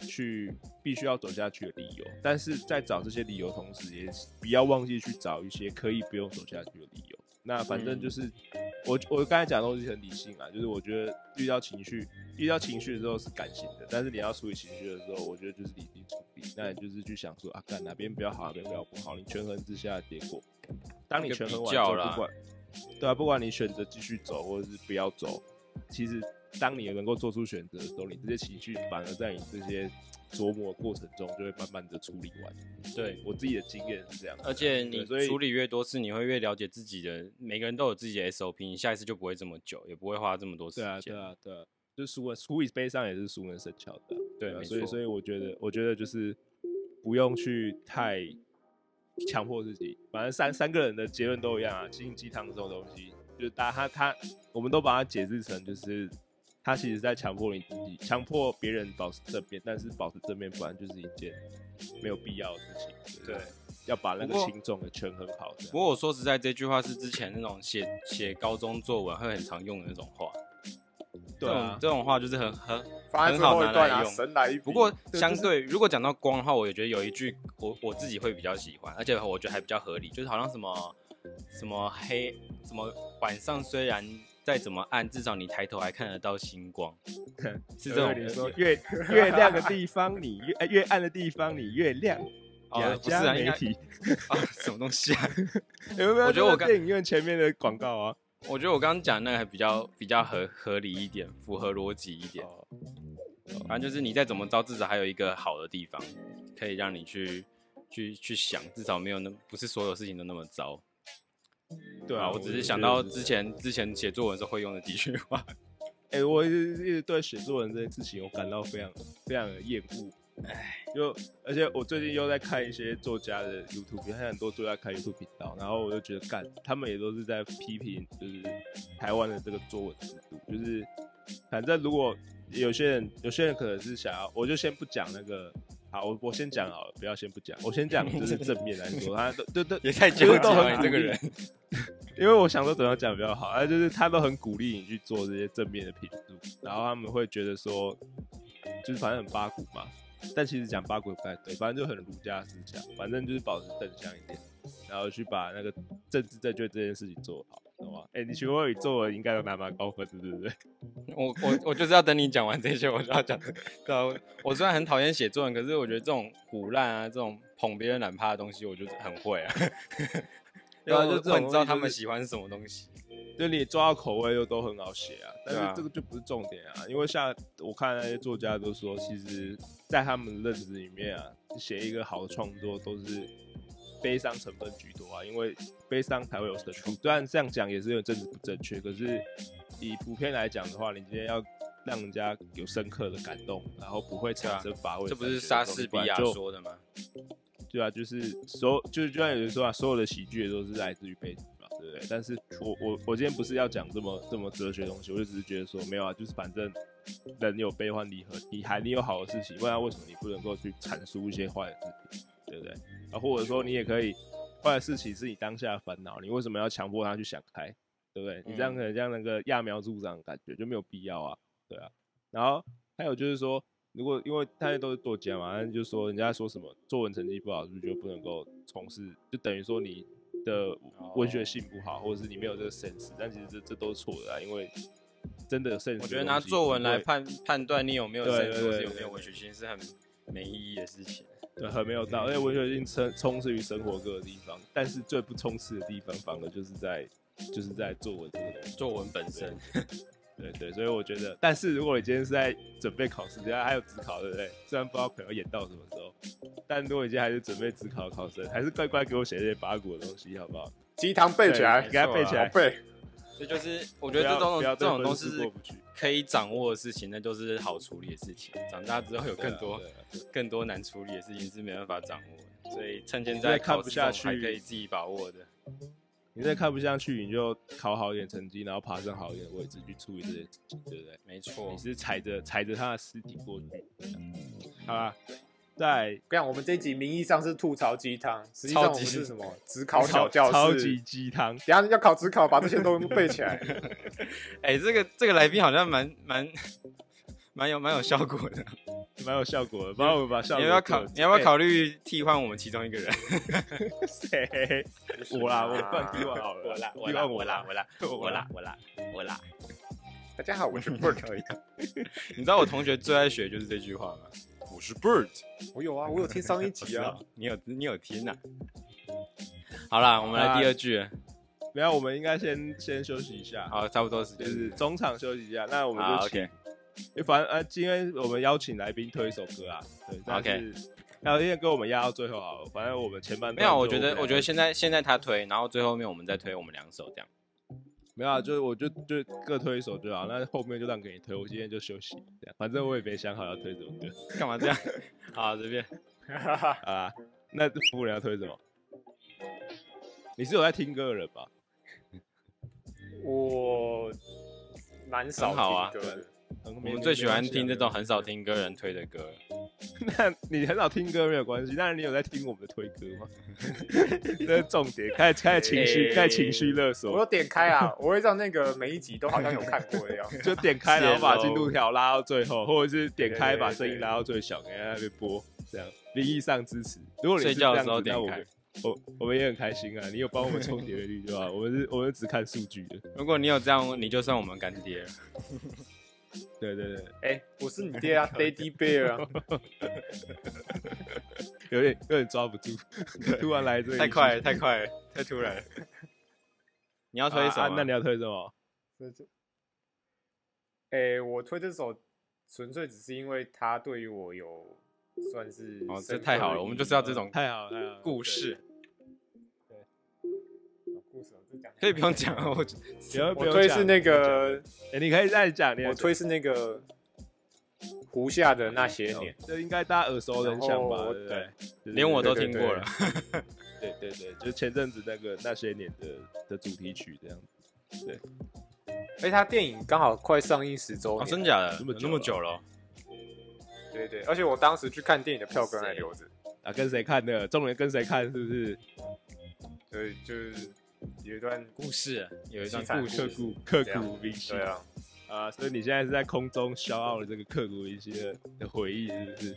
去必须要走下去的理由。但是在找这些理由同时，也不要忘记去找一些可以不用走下去的理由。那反正就是、我我刚才讲的东西很理性啊，就是我觉得遇到情绪遇到情绪的时候是感性的，但是你要处理情绪的时候，我觉得就是理性处理。那你就是去想说啊，干哪边比较好，哪边比较不好，你权衡之下的结果。当你权衡完之后，不管对啊，不管你选择继续走或者是不要走，其实当你能够做出选择的时候，你这些情绪反而在你这些琢磨的过程中就会慢慢的处理完。对。我自己的经验是这样，而且你处理越多次，你会越了解自己的。每个人都有自己的 SOP，你下一次就不会这么久，也不会花这么多时间对啊，间。对啊，对啊，就熟人输以悲伤也是熟能生巧的啊、啊，对没错所以所以我觉得，我觉得就是不用去太强迫自己，反正三三个人的结论都一样啊，心灵鸡汤这种东西，就是大家他他，我们都把它解释成就是他其实在强迫你自己，强迫别人保持正面，但是保持正面本来就是一件没有必要的事情。对，要把那个轻重的权衡好。不过我说实在，这句话是之前那种写写高中作文会很常用的那种话。对啊，这种话就是很很很好拿来用神来一笔。不过相对，如果讲到光的话，我也觉得有一句我我自己会比较喜欢，而且我觉得还比较合理，就是好像什么什么黑什么晚上虽然再怎么暗，至少你抬头还看得到星光，是这种你说 越越亮的地方你越呃越暗的地方你越亮。哦不是啊，媒体，啊什么东西啊？有没有？我觉得我刚电影院前面的广告啊，我觉得我刚刚讲那个还比较比较合合理一点，符合逻辑一点。哦反正就是你再怎么糟，至少还有一个好的地方，可以让你去去去想，至少没有那不是所有事情都那么糟。对啊，我只是想到之前之前写作文时候会用的几句话。哎、我一直一直对写作文这件事情，我感到非常非常的厌恶。哎，就而且我最近又在看一些作家的 YouTube，看很多作家开 YouTube 频道，然后我就觉得干，他们也都是在批评，就是台湾的这个作文制度，就是反正如果有些人有些人可能是想要，我就先不讲那个。好，我我先讲好了，不要先不讲，我先讲就是正面来说，他都都都也太纠结了，这个人。因为我想说怎样讲比较好，啊，就是他都很鼓励你去做这些正面的评述，然后他们会觉得说，就是反正很八股嘛，但其实讲八股也不太对，反正就很儒家思想，反正就是保持正向一点，然后去把那个政治正确这件事情做好，哎、你学国语作文应该都拿蛮高分的，对不对？我我我就是要等你讲完这些，我就要讲这个。对啊，我我虽然很讨厌写作文，可是我觉得这种胡烂啊，这种捧别人懒趴的东西，我就很会啊。对啊就这种我很知道他们喜欢什么东西。就你抓到口味又都很好写啊，但是这个就不是重点啊，因为像我看那些作家都说，其实，在他们的认知里面啊，写一个好的创作都是悲伤成分居多啊，因为悲伤才会有深度。虽然这样讲也是有政治不正确，可是以普遍来讲的话，你今天要让人家有深刻的感动，然后不会产生乏味的这不是莎士比亚说的吗？对啊，就是所有就是就像有人说啊，所有的喜剧也都是来自于悲剧嘛，对不对？但是我我我今天不是要讲这么这么哲学的东西，我就只是觉得说没有啊，就是反正人有悲欢离合，你还你有好的事情，不然为什么你不能够去阐述一些坏的事情，对不对？啊，或者说你也可以坏的事情是你当下的烦恼，你为什么要强迫他去想开，对不对？你这样可能像那个揠苗助长的感觉就没有必要啊，对啊。然后还有就是说，如果因为大家都是作家嘛，那就说人家说什么作文成绩不好，是不是就不能够从事？就等于说你的文学性不好，或者是你没有这个 sense。但其实这这都是错的啊，因为真的。我觉得拿作文来判判断你有没有对或是有没有文学性是很没意义的事情。对很没有道理，而且文学性充充斥于生活各个地方，但是最不充斥的地方，反而就是在就是在作文这个东西。作文本身，对对，所以我觉得，但是如果你今天是在准备考试，等下还有职考，对不对？虽然不知道可能会演到什么时候，但如果你今天还是准备职考考生，还是乖乖给我写这些八股的东西，好不好？鸡汤背起来，对给他背起来好就是我我觉得这种这种东西西是可以掌握的事情，那就是好处理的事情。长大之后有更多更多难处理的事情是没办法掌握的，所以趁现在看不下去还去可以自己把握的。你再看不下去，你就考好一点成绩，然后爬上好一点的位置去处理这些事情，对不对？没错你，是踩着踩着他的尸体过去，好吧？在跟你讲，我们这一集名义上是吐槽鸡汤，实际上我们是什么？只考小教室。超级鸡汤，等下要考只考，把这些都背起来。哎、这个这个来宾好像蛮蛮蛮有蛮有效果的。蛮有效果的。帮我把效果你要不要考？你要不要考虑替换我们其中一个人？谁？我啦，我不然替换好了，我啦，替换我啦，我啦，我啦，我啦，我啦。大家好，我是 Bird。你知道我同学最爱学就是这句话吗？我是 Bird。我有啊，我有听 上一集啊。你有你有听呐、好啦，我们来第二句了。没有，我们应该先先休息一下，好，差不多时间就间。是中场休息一下。那我们就请，OK，因为反正呃，今天我们邀请来宾推一首歌啊，对，但 OK 是然后因为跟我们压到最后好了，反正我们前半没有，我觉得我觉得现在现在他推，然后最后面我们再推我们两首这样。没有啊，就是我就就各推一首就好，那后面就让给你推，我今天就休息这样，反正我也没想好要推什么歌干嘛这样？好，随便 啊。那服务人要推什么？你是有在听歌的人吧？我蛮少很好啊听歌的，我我们最喜欢听这种很少听歌人推的歌。那你很少听歌没有关系，但是你有在听我们的推歌吗？这是重点，开始开始情绪，欸开始情绪勒索我有索，点开啊，我会让那个每一集都好像有看过一样。就点开然后把进度条拉到最后，或者是点开对对对把声音拉到最小，给在那边播，这样名义上支持。如果你睡觉的时候点开我我们也很开心啊，你有帮我们冲点阅率就好，我们是我们是只看数据的，如果你有这样，你就算我们干爹了。对对对，哎、我是你爹啊，Daddy Bear 啊。有点有点抓不住，突然来这个太快了，太快了，太突然了。你要要推什么？那你要推什么？这这，哎、我推这首纯粹只是因为他对于我有算是哦，这太好了，我们就是要这种太好了太好，故事，哦故事哦这讲可以不用讲了。我 不要不我推是那个，欸你可以再讲，你我推是那个胡夏的那些年。这应该大家耳熟能详吧？对连我都对对听过了。对对对，就是前阵子那个那些年的的主题曲这样子。哎、他电影刚好快上映十周哦，年，真假的？这么久那么久了哦？对对，而且我当时去看电影的票根还留着，啊，跟谁看的？重点跟谁看？是不是？对，就是有一段故事有一段故事刻骨刻骨铭心对啊，啊！所以你现在是在空中消耗了这个刻骨铭心的的回忆，是不是？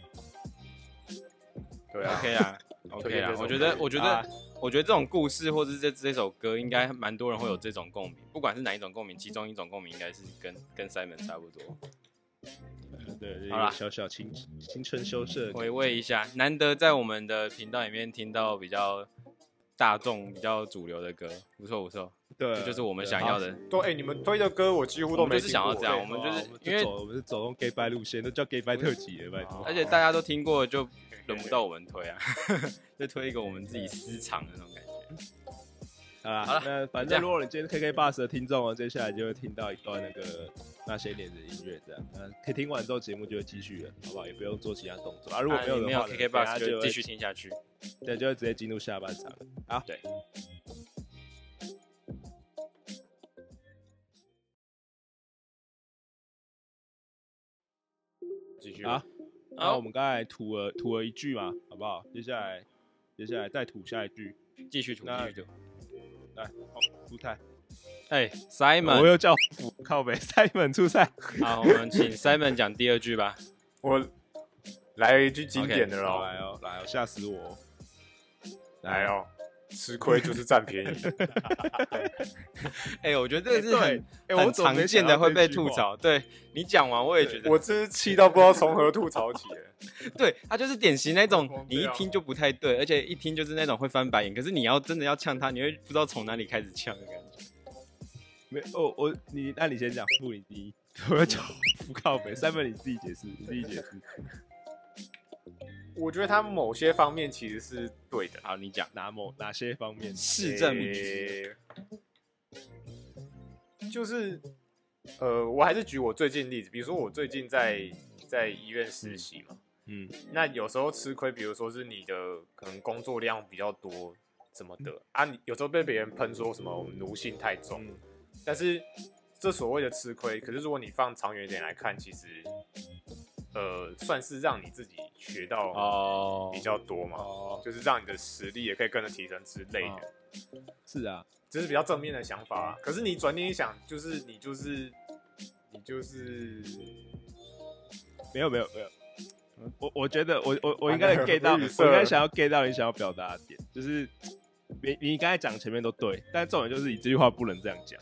对啊，，OK 啊，OK 啊。我觉得，我觉得啊，我觉得这种故事或者是这这首歌，应该蛮多人会有这种共鸣。不管是哪一种共鸣，其中一种共鸣应该是跟跟 Simon 差不多。对，好啦小小青青春羞涩回味一下，难得在我们的频道里面听到比较大众、比较主流的歌，不错不错，对，这就是我们想要的。对，哎、你们推的歌我几乎都没就是没想要这样哎我们就是因为走我们是走用 gay 拜路线，都叫 gay 拜特辑了，拜托。而且大家都听过，就轮不到我们推啊，就推一个我们自己私藏的那种感觉。好啦，好了那反正如果你今天 KK Bus 的听众哦，接下来就会听到一段那个那些年的音乐，这样，那可以听完之后节目就会继续了，好不好？也不用做其他动作啊。如果没有没有的话呢，KK Bus 就继续，听下去。对，就会直接进入下半场。好，对。继续好，那我们刚才吐了吐了一句嘛，好不好？接下来接下来再吐下一句，继续吐，那继续吐。来，好，出赛，哎我，Simon，又叫福靠北。Simon 出赛，好，我们请 Simon 讲第二句吧。我来一句经典的好喽，来哦，来哦，吓死我。哦！来哦，吃亏就是占便宜。哎，我觉得这个是哎很很常见的会被吐槽。对你讲完，我也觉得，我真是气到不知道从何吐槽起了。对他就是典型那种，你一飙听就不太对，而且一听就是那种会翻白眼。可是你要真的要呛他，你会不知道从哪里开始呛的感觉。没哦，我你那你先讲，付你第一，我要讲不靠北，Simon 你自己解释，你自己解释，我觉得他某些方面其实是对的，好，你讲哪某哪些方面？市政民主诶就是呃，我还是举我最近例子，比如说我最近在在医院实习嘛，嗯那有时候吃亏，比如说是你的可能工作量比较多，怎么的啊？你有时候被别人喷说什么奴性太重，嗯但是这所谓的吃亏，可是如果你放长远一点来看，其实呃算是让你自己学到哦比较多嘛，哦，就是让你的实力也可以跟着提升之类的。是啊，这是比较正面的想法啊。可是你转念一想，就是你就是你就是没有没有没有，我我觉得我我我应该能 get 到，我应该想要 get 到你想要表达的点，就是你你刚才讲前面都对，但重点就是你这句话不能这样讲，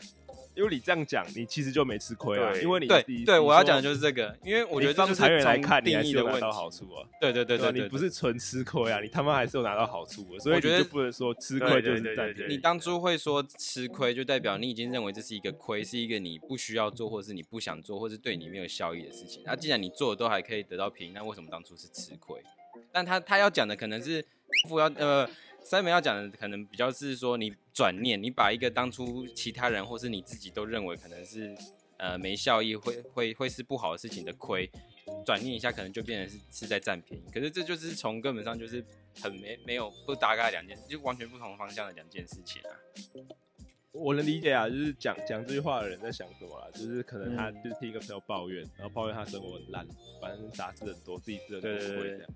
因为你这样讲，你其实就没吃亏啊，因为你对对，我要讲的就是这个，因为我觉得这就是你放长远来从看，你定还是有拿到义的问题。好处啊。对对对对吧对对，你不是纯吃亏啊，你他妈还是有拿到好处的，所以我觉得你就不能说吃亏就是对对对对对占便宜你当初会说吃亏，就代表你已经认为这是一个亏，是一个你不需要做，或者是你不想做，或是对你没有效益的事情。那、既然你做的都还可以得到便宜，那为什么当初是吃亏？但他他要讲的可能是富要呃。三门要讲的可能比较是说，你转念，你把一个当初其他人或是你自己都认为可能是呃没效益，会会会是不好的事情的亏，转念一下，可能就变成是是在占便宜。可是这就是从根本上就是很没没有不搭嘎两件，就完全不同方向的两件事情啊。我能理解啊，就是讲讲这句话的人在想什么啦，就是可能他就是听一个朋友抱怨，然后抱怨他生活很烂，反正杂事很多，自己真的对对对不会这样。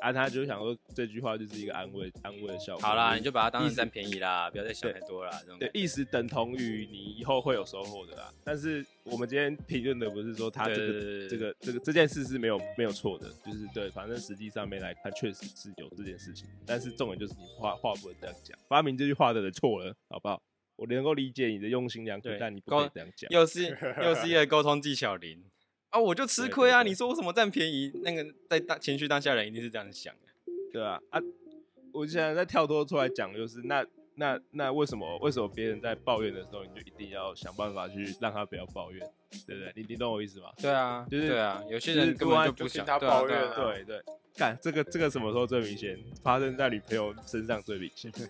啊，他就想说这句话就是一个安慰安慰的效果。好啦，你就把它当成意思占便宜啦，不要再想太多啦。这种对意思等同于你以后会有收获的啦。但是我们今天评论的不是说他这个这个这个这件事是没有没有错的，就是对，反正实际上面来看确实是有这件事情。但是重点就是你话话不能这样讲，发明这句话的人错了，好不好？我能够理解你的用心良苦，但你不可以这样讲。又是又是一个沟通技巧零啊！我就吃亏啊！对对对你说我什么占便宜？那个在当情绪当下人一定是这样想的。对啊，啊，我现在在跳脱出来讲，就是那那那为什么为什么别人在抱怨的时候，你就一定要想办法去让他不要抱怨，对不对？你你懂我意思吗？对啊，就是对啊，有些人根本就不想他抱怨对啊对啊啊对对，干这个这个什么时候最明显？发生在女朋友身上最明显。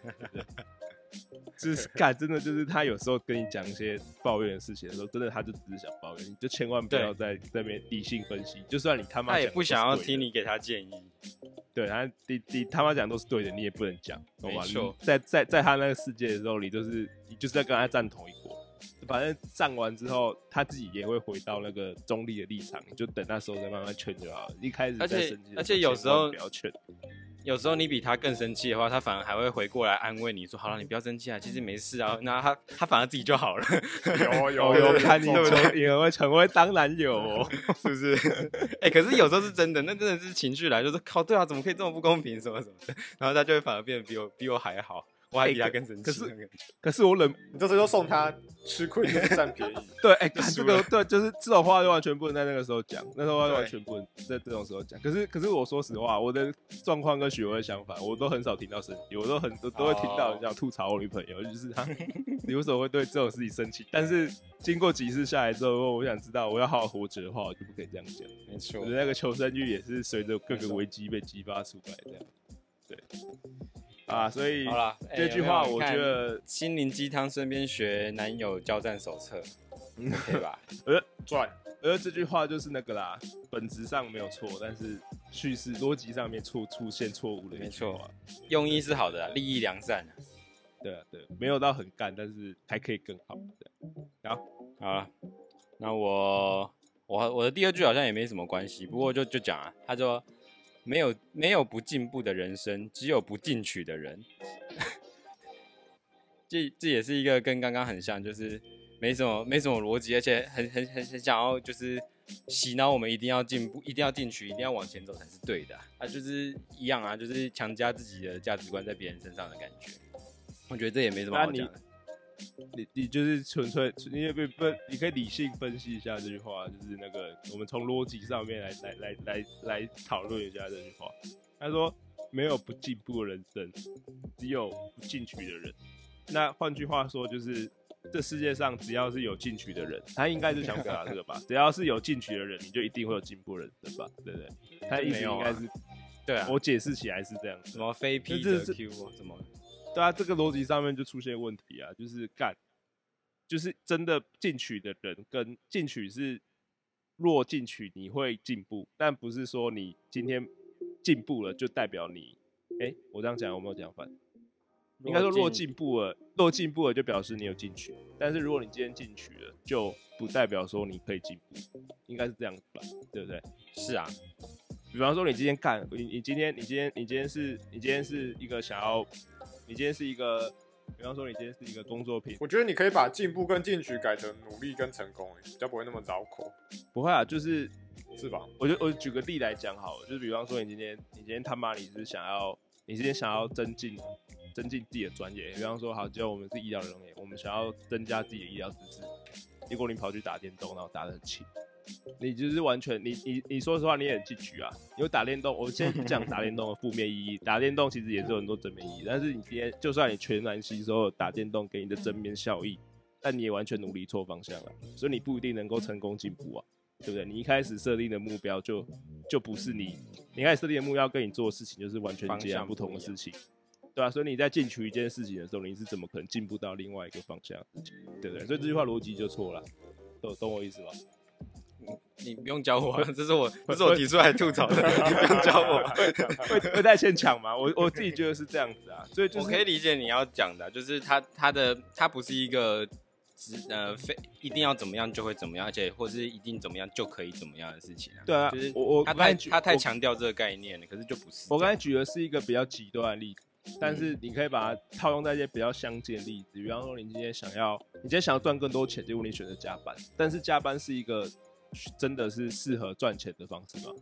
对 就是干，真的就是他有时候跟你讲一些抱怨的事情的时候，真的他就只是想抱怨，你就千万不要在在那边理性分析。就算你他妈他也不想要听你给他建议。对他，你你他妈讲都是对的，你也不能讲，懂吗？你在在在他那个世界的时候，你就是你就是在跟他站同一国。反正站完之后，他自己也会回到那个中立的立场，你就等那时候再慢慢劝就好了。一开始而且而且有时候不要劝，有时候你比他更生气的话，他反而还会回过来安慰你说：“好了，你不要生气啊，其实没事啊。”那他他反而自己就好了，有 有哦，有有看你有成也会成为当然有、哦，是不是？哎、可是有时候是真的，那真的是情绪来，就是靠，对啊，怎么可以这么不公平，什么什么的，然后他就会反而变得比我比我还好，我还比他更生气。可是可是我忍你这时候送他吃亏就是占便宜，对，哎、这个对，就是这种话就完全不能在那个时候讲，那时候就完全不能在这种时候讲。可是，可是我说实话，我的状况跟许巍相反，我都很少听到生气，我都很都都会听到人家吐槽我女朋友，就是他，你为什么会对这种事情生气？但是经过几次下来之后，我想知道我要好好活着的话，我就不可以这样讲。没错我的那个求生欲也是随着各个危机被激发出来这样。对，啊，所以好啦，哎这句话我觉得心灵鸡汤身边学男友交战手册，对吧？呃？赚呃这句话就是那个啦，本质上没有错，但是叙事逻辑上面错出现错误了没错。用意是好的啊，利益良善啊。对啊，对，没有到很干，但是还可以更好。这样，好，好了，那我我我的第二句好像也没什么关系，不过就就讲啊，他说没有没有不进步的人生，只有不进取的人。这这也是一个跟刚刚很像，就是没什么没什么逻辑，而且很很很很想要就是洗脑我们一定要进步，一定要进取，一定要往前走才是对的啊，啊就是一样啊，就是强加自己的价值观在别人身上的感觉。我觉得这也没什么好讲的。你你就是纯粹，你也不不，你可以理性分析一下这句话，就是那个我们从逻辑上面来来来来来讨论一下这句话。他说没有不进步的人生，只有不进取的人。那换句话说，就是这世界上只要是有进取的人，他应该是想表达这个吧？只要是有进取的人，你就一定会有进步人生吧？对不对？他的意思应该是，对啊，我解释起来是这样什。么非 P 则这是 Q 什么？对啊，这个逻辑上面就出现问题啊，就是干，就是真的进取的人跟进取是若进取你会进步，但不是说你今天进步了就代表你，哎、我这样讲有没有讲反？应该说若进步了，若进步了就表示你有进取，但是如果你今天进取了，就不代表说你可以进步，应该是这样子吧，对不对？是啊，比方说你今天干，你你今天你今天你今天是你今天是一个想要，你今天是一个，比方说你今天是一个工作品，我觉得你可以把进步跟进取改成努力跟成功，哎，比较不会那么绕口，不会啊，就是是吧？我就我举个例来讲好了，就是比方说你今天你今天他妈你是想要，你今天想要增进增进自己的专业，比方说好，只要我们是医疗人员，我们想要增加自己的医疗知识，结果你跑去打电动，然后打得很勤。你就是完全，你你你说实话，你也很进取啊。因为打电动，我先不讲 打电动的负面意义，打电动其实也是有很多正面意义。但是你今天，就算你全然吸收了打电动给你的正面效益，但你也完全努力错方向了，所以你不一定能够成功进步啊，对不对？你一开始设定的目标就就不是你，你一开始设定的目标跟你做的事情就是完全方截然不同的事情，对啊，所以你在进取一件事情的时候，你是怎么可能进步到另外一个方向对不对？所以这句话逻辑就错了，懂懂我意思吧？你不用教我啊，这是我这是我提出来吐槽的，你不用教我。会会太牵强吗？我我自己觉得是这样子啊，所以就是我可以理解你要讲的，就是他他的他不是一个只呃非一定要怎么样就会怎么样，而且或是一定怎么样就可以怎么样的事情啊。对啊就是我我他太我刚才举他太强调这个概念了，可是就不是。我刚才举的是一个比较极端的例子，但是你可以把它套用在一些比较相近的例子，比方说你今天想要，你今天想要赚更多钱，结果你选择加班，但是加班是一个真的是适合赚钱的方式吗？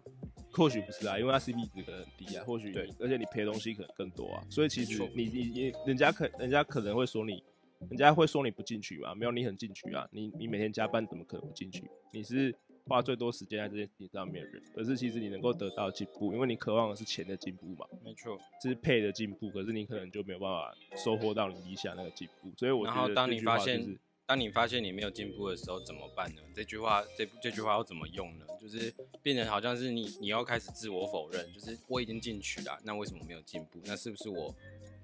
或许不是啊，因为它 CP 值可能很低啊，或许对而且你赔的东西可能更多啊，所以其实你你你人家可人家可能会说你，人家会说你不进取嘛，没有你很进取啊，你你每天加班怎么可能不进取？你是花最多时间在这件事情上面的人，可是其实你能够得到进步，因为你渴望的是钱的进步嘛，没错。这是配的进步，可是你可能就没有办法收获到你理想那个进步，所以我觉然后当得这你发现当你发现你没有进步的时候怎么办呢？这句话这这句话要怎么用呢？就是变成好像是你你要开始自我否认，就是我已经进取了，那为什么没有进步？那是不是我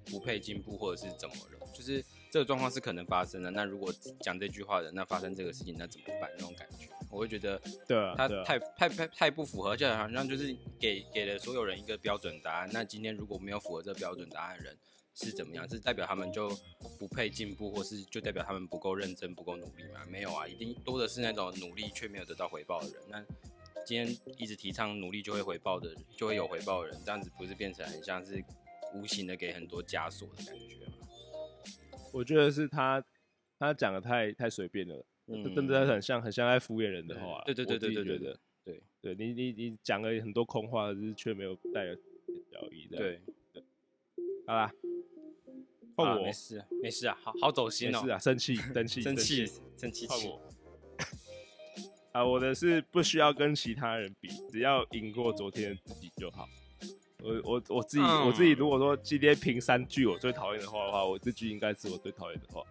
不配进步，或者是怎么了？就是这个状况是可能发生的。那如果讲这句话的，那发生这个事情，那怎么办？那种感觉，我会觉得对他太太太太不符合，就好像就是给给了所有人一个标准答案。那今天如果没有符合这个标准答案的人是怎么样？是代表他们就不配进步，或是就代表他们不够认真、不够努力吗？没有啊，一定多的是那种努力却没有得到回报的人。那今天一直提倡努力就会回报的人，就会有回报的人，这样子不是变成很像是无形的给很多枷锁的感觉吗？我觉得是他他讲的太太随便了，嗯真的很像很像在敷衍人的话啦。对对对对对对对对你你你讲了很多空话，可是却没有带有表意的。，对，好啦，好啦换我，没事啊没事啊，好好走心哦、事啊，生气 生气生气气生气气，换我。啊，我的是不需要跟其他人比，只要赢过昨天的自己就好。我我我自己、嗯我自己，如果说今天评三句我最讨厌的话的话，我这句应该是我最讨厌的话。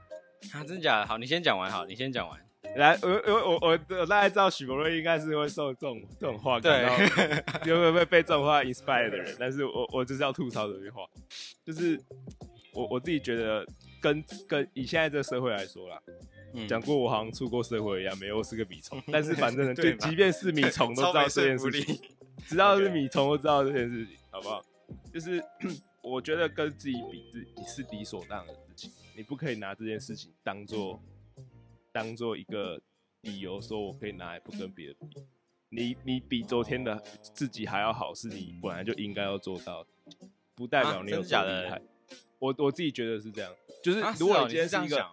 啊，真的假的？好，你先讲完，好，你先讲完。来，我我我我我大概知道许博瑞应该是会受这种这种话感到，就会会被这种话 inspire 的人，但是我我就是要吐槽这句话，就是我我自己觉得跟跟以现在这个社会来说啦，嗯讲过我好像出过社会一样，没有我是个米虫，但是反正就即便是米虫都知道这件事情，情。知道是米虫都知道这件事情，好不好？就是 我觉得跟自己比自己是理所当然的事情，你不可以拿这件事情当做当做一个理由，说我可以拿来不跟别人比。你你比昨天的自己还要好，是你本来就应该要做到的，不代表啊你有多厉害。我我自己觉得是这样，就是啊如果你今天是一个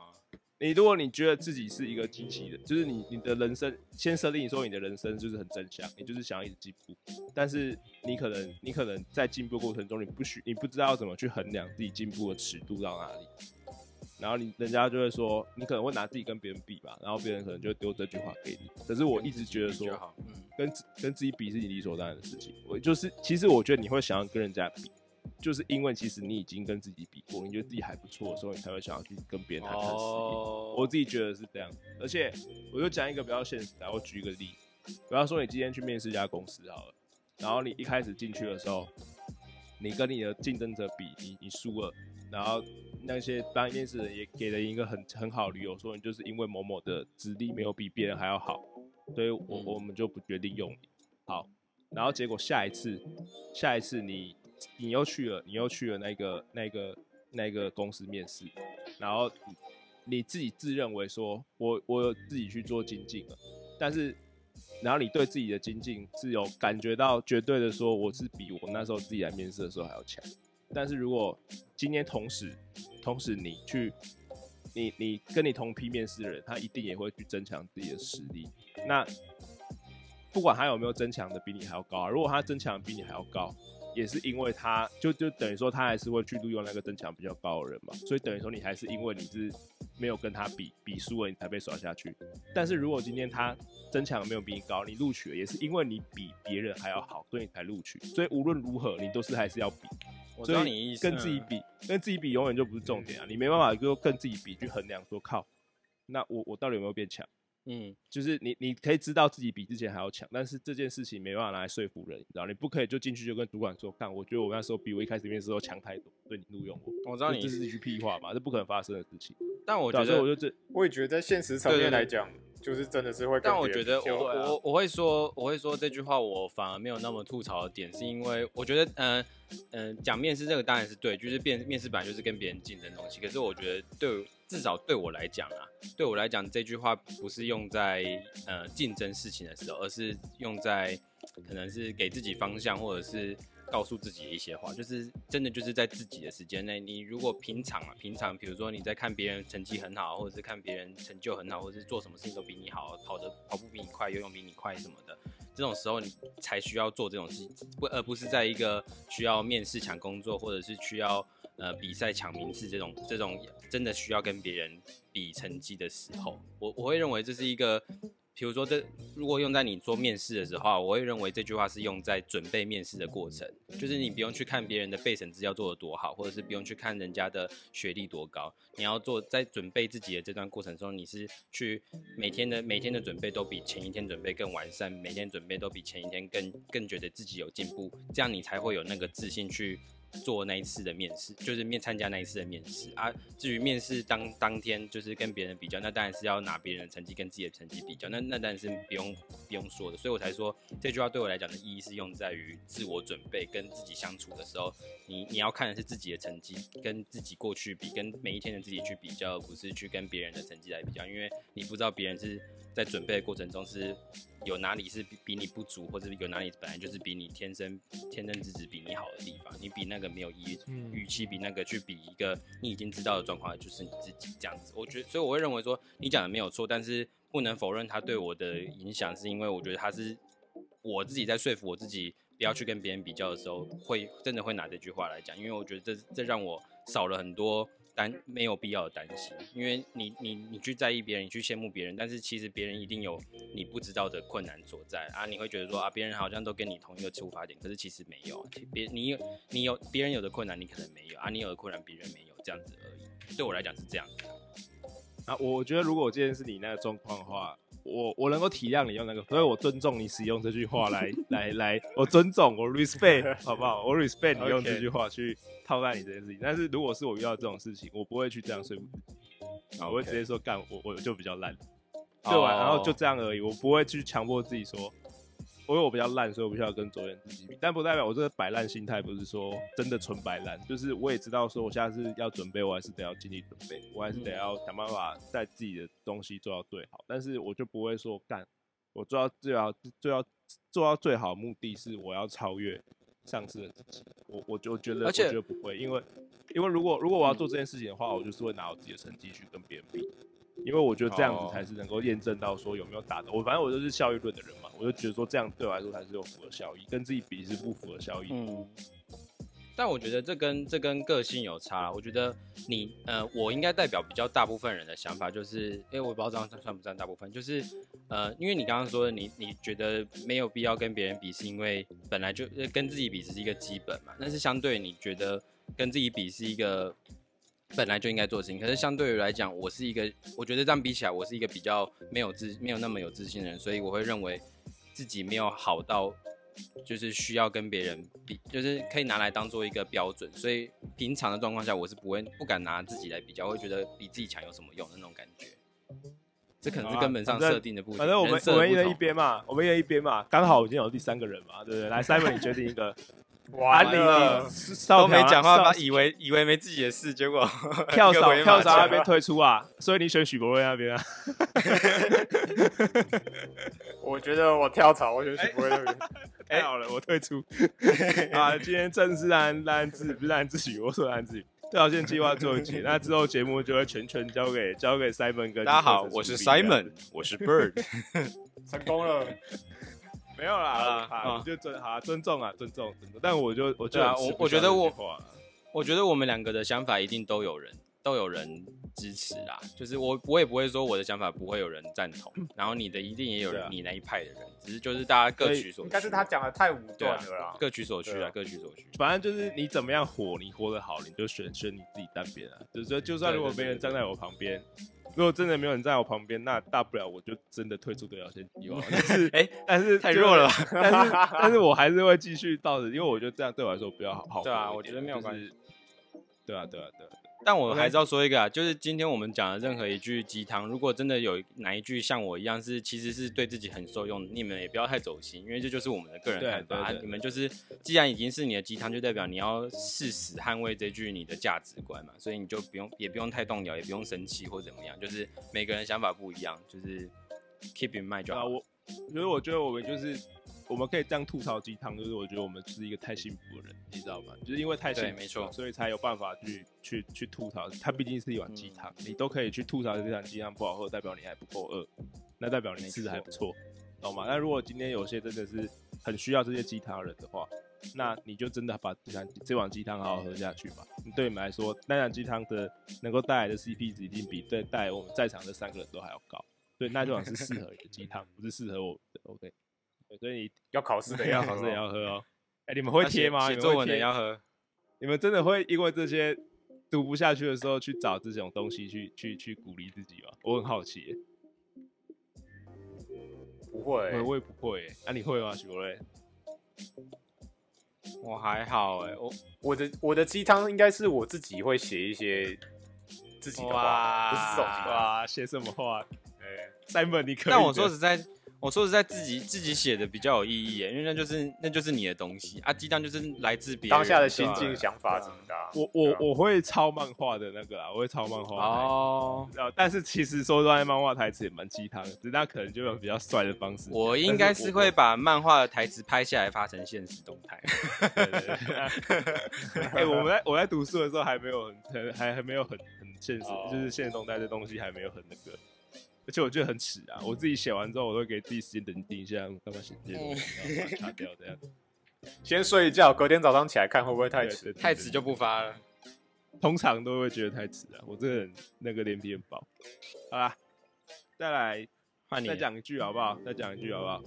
你如果你觉得自己是一个机器人，就是你你的人生先设定说你的人生就是很正向，你就是想要一直进步，但是你可能你可能在进步过程中，你不许你不知道怎么去衡量自己进步的尺度到哪里，然后你人家就会说你可能会拿自己跟别人比吧，然后别人可能就会丢这句话给你，可是我一直觉得说跟跟自己比是你理所当然的事情。我就是，其实我觉得你会想要跟人家比，就是因为其实你已经跟自己比过，你觉得自己还不错的时候，你才会想要去跟别人谈谈实力。哦，我自己觉得是这样，而且我就讲一个比较现实的，我举一个例，比方说你今天去面试一家公司好了，然后你一开始进去的时候，你跟你的竞争者比，你你输了，然后那些当面试人也给了一个很很好的理由，说你就是因为某某的资历没有比别人还要好，所以我、嗯我们就不决定用你。好，然后结果下一次，下一次你你又去了，你又去了那个那个那个公司面试，然后你你自己自认为说我我有自己去做精进了，但是然后你对自己的精进是有感觉到绝对的说我是比我那时候自己来面试的时候还要强，但是如果今天同时同时你去你你跟你同批面试的人，他一定也会去增强自己的实力，那不管他有没有增强的比你还要高、如果他增强比你还要高，也是因为他就就等于说他还是会去录用那个增强比较高的人嘛，所以等于说你还是因为你是没有跟他比比输了，你才被刷下去。但是如果今天他增强没有比你高，你录取了，也是因为你比别人还要好，所以你才录取。所以无论如何，你都是还是要比。我知所以道你意思，嗯跟自己比，跟自己比永远就不是重点啊！你没办法就跟自己比去衡量说靠，那我我到底有没有变强？嗯，就是你你可以知道自己比之前还要强，但是这件事情没办法拿来说服人，你知道？你不可以就进去就跟主管说，看，我觉得我那时候比我一开始面试时候强太多，所以你录用我。我知道你这这是一句屁话嘛，这不可能发生的事情。但我觉对啊所以我得就这我也觉得在现实层面来讲，就是真的是会但我觉得我我我会说我会说这句话，我反而没有那么吐槽的点，是因为我觉得，嗯、嗯、讲面试这个当然是对，就是面面试本来就是跟别人竞争东西。可是我觉得对至少对我来讲啊，对我来讲这句话不是用在呃竞争事情的时候，而是用在可能是给自己方向，或者是告诉自己一些话，就是真的就是在自己的时间内，你如果平常啊，平常比如说你在看别人成绩很好，或者是看别人成就很好，或者是做什么事情都比你好，跑的跑步比你快，游泳比你快什么的，这种时候你才需要做这种事情，不而不是在一个需要面试抢工作，或者是需要呃比赛抢名次这种这种真的需要跟别人比成绩的时候，我我会认为这是一个。比如说这，如果用在你做面试的时候，我会认为这句话是用在准备面试的过程，就是你不用去看别人的备审资料做得多好，或者是不用去看人家的学历多高，你要做在准备自己的这段过程中，你是去每天的每天的准备都比前一天准备更完善，每天准备都比前一天更更觉得自己有进步，这样你才会有那个自信去做那一次的面试，就是面参加那一次的面试啊。至于面试当当天就是跟别人比较，那当然是要拿别人的成绩跟自己的成绩比较，那那当然是不用不用说的。所以我才说这句话对我来讲的意义是用在于自我准备跟自己相处的时候，你你要看的是自己的成绩跟自己过去比，跟每一天的自己去比较，而不是去跟别人的成绩来比较，因为你不知道别人是在准备的过程中是有哪里是比比你不足，或者有哪里本来就是比你天生天生资质比你好的地方，你比那个没有意义，嗯与其比那个去比一个你已经知道的状况，就是你自己这样子。我觉得，所以我会认为说你讲的没有错，但是不能否认他对我的影响，是因为我觉得他是我自己在说服我自己不要去跟别人比较的时候，会真的会拿这句话来讲，因为我觉得这这让我少了很多担没有必要的担心，因为你你你去在意别人，你去羡慕别人，但是其实别人一定有你不知道的困难所在啊，你会觉得说啊，别人好像都跟你同一个出发点，可是其实没有，别你有你有别人有的困难，你可能没有啊，你有的困难别人没有，这样子而已。对我来讲是这样子。啊，我觉得如果今天是你那个状况的话，我我能够体谅你用那个，所以我尊重你使用这句话来来来，我尊重我 respect 好不好？我 respect 你用这句话去套在你这件事情。但是如果是我遇到这种事情，我不会去这样说服自己，我会直接说干我我就比较烂，对完然后就这样而已，我不会去强迫自己说。因为我比较烂，所以我必须要跟昨天自己比，但不代表我这个摆烂心态不是说真的纯摆烂，就是我也知道说我下次要准备，我还是得要尽力准备，我还是得要想办法在自己的东西做到最好，但是我就不会说干，我做到最好最要做到最好的目的是我要超越上次的自己，我我就觉得我觉得不会，因为因为如果如果我要做这件事情的话，我就是会拿我自己的成绩去跟别人比，因为我觉得这样哦子才是能够验证到说有没有打的。我反正我就是效益论的人嘛，我就觉得说这样对我来说才是有符合效益，跟自己比是不符合效益。嗯，但我觉得这跟这跟个性有差啦。我觉得你呃，我应该代表比较大部分人的想法，就是，因为我不知道这样算不算大部分，就是呃，因为你刚刚说的，你你觉得没有必要跟别人比，是因为本来就呃跟自己比只是一个基本嘛，但是相对你觉得跟自己比是一个。本来就应该做的事情，可是相对于来讲，我是一个，我觉得这样比起来，我是一个比较没有自没有那么有自信的人，所以我会认为自己没有好到就是需要跟别人比，就是可以拿来当做一个标准。所以平常的状况下，我是不会不敢拿自己来比较，会觉得比自己强有什么用的那种感觉。这可能是根本上设定的不同，反正我们我们一人一。边嘛，我们一人一边嘛，刚好已经有第三个人嘛，对不对？来，Simon，你决定一个，完了，少都没讲话，少把以为以为没自己的事，结果 跳一个蚤回马枪跳槽那边退出啊，所以你选许博瑞那边啊。我觉得我跳槽，我选许博威那边。太好了，我退出。啊，今天正式安安自不是蓝自许，我说蓝自许。这条线计划做一集，那之后节目就会全权交给交给 Simon 哥大家好，我是 Simon，我是 Bird。成功了，没有啦，好就尊好啊尊重啊，尊重尊重。但我就我就啊我觉得我我觉得我们两个的想法一定都有人都有人支持啦，就是我我也不会说我的想法不会有人赞同，然后你的一定也有你那一派的人，只是就是大家各取所需。但是他讲的太武断了啦。各取所需啊各取所需。反正就是你怎么样活，你活得好，你就选选你自己单边啊。就是说，就算如果没人站在我旁边，如果真的没有人在我旁边，那大不了我就真的退出这条线计划。但是，哎但是太弱了吧 但是，但是我还是会继续抱着，因为我觉得这样对我来说比较好。好对啊我觉得没有关就是对啊，对啊，对啊。但我还是要说一个啊，就是今天我们讲的任何一句鸡汤，如果真的有哪一句像我一样是其实是对自己很受用，你们也不要太走心，因为这就是我们的个人看法。你们就是既然已经是你的鸡汤，就代表你要誓死捍卫这句你的价值观嘛，所以你就不用也不用太动摇，也不用生气或怎么样，就是每个人想法不一样，就是 keep in mind 就啊，好。我所以我觉得我们就是我们可以这样吐槽鸡汤，就是我觉得我们是一个太幸福的人，你知道吗？就是因为太幸福，没错所以才有办法去去去吐槽。它毕竟是一碗鸡汤，嗯你都可以去吐槽这碗鸡汤不好喝，代表你还不够饿，那代表你吃的还不错，懂吗？那如果今天有些真的是很需要这些鸡汤的人的话，那你就真的把这碗这碗鸡汤好好喝下去吧。对你们来说，那碗鸡汤的能够带来的 CP 值一定比对带我们在场的三个人都还要高。对，那这碗是适合你的鸡汤，不是适合我的。OK，对所以你要考试的要考试也要喝 哦。哎、你们会贴吗？写作文的你们会贴要喝。你们真的会因为这些读不下去的时候去找这种东西去去去鼓励自己吗？我很好奇耶，不会我我也不会耶。那、你会吗，许国瑞？我还好哎、我我的我的鸡汤应该是我自己会写一些自己的话，不是这种鸡汤。哇，写什么话哎，？Simon，你可以。但我说实在，我说实在，自己自己写的比较有意义耶，因为那就是那就是你的东西啊。鸡汤就是来自别人当下的心境、想法怎么的啊。我我我会抄漫画的那个啦，我会抄漫画的。哦。呃，但是其实说实在，漫画台词也蛮鸡汤的，只是他可能就用比较帅的方式。我应该是会把漫画的台词拍下来发成现实动态。哎、我们在我在读书的时候还没有很很还还没有很很现实哦就是现实动态这东西还没有很那个，而且我觉得很耻啊！我自己写完之后，我都会给自己时间冷静一下，干嘛写这些东西，然后把它擦掉这样。先睡一觉，隔天早上起来看会不会太迟？太迟就不发了。通常都会觉得太迟啊。我这个人那个脸皮很薄。好啦，再来换你再讲一句好不好？再讲一句好不好？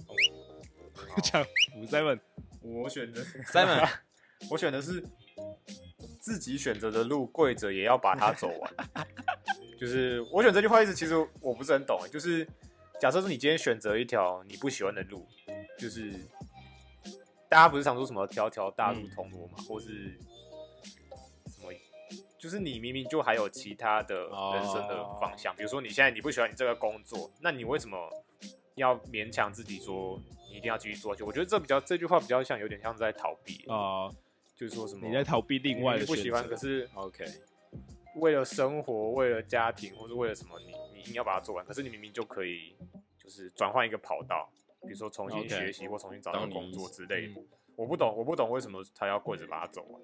讲五 seven 我选的 Simon 我选的是自己选择的路，跪着也要把它走完。就是我选这句话意思，其实我不是很懂。就是假设是你今天选择一条你不喜欢的路，就是大家不是常说什么条条大路通罗马，或是什么，就是你明明就还有其他的人生的方向，比如说你现在你不喜欢你这个工作，那你为什么要勉强自己说你一定要继续做下去？我觉得这比较这句话比较像有点像是在逃避，啊，就是说什么你在逃避另外的不喜欢，可是 OK，为了生活、为了家庭，或者为了什么，你你硬要把它做完。可是你明明就可以，就是转换一个跑道，比如说重新学习或重新找到工作之类的。嗯我不懂，我不懂为什么他要跪着把它走完。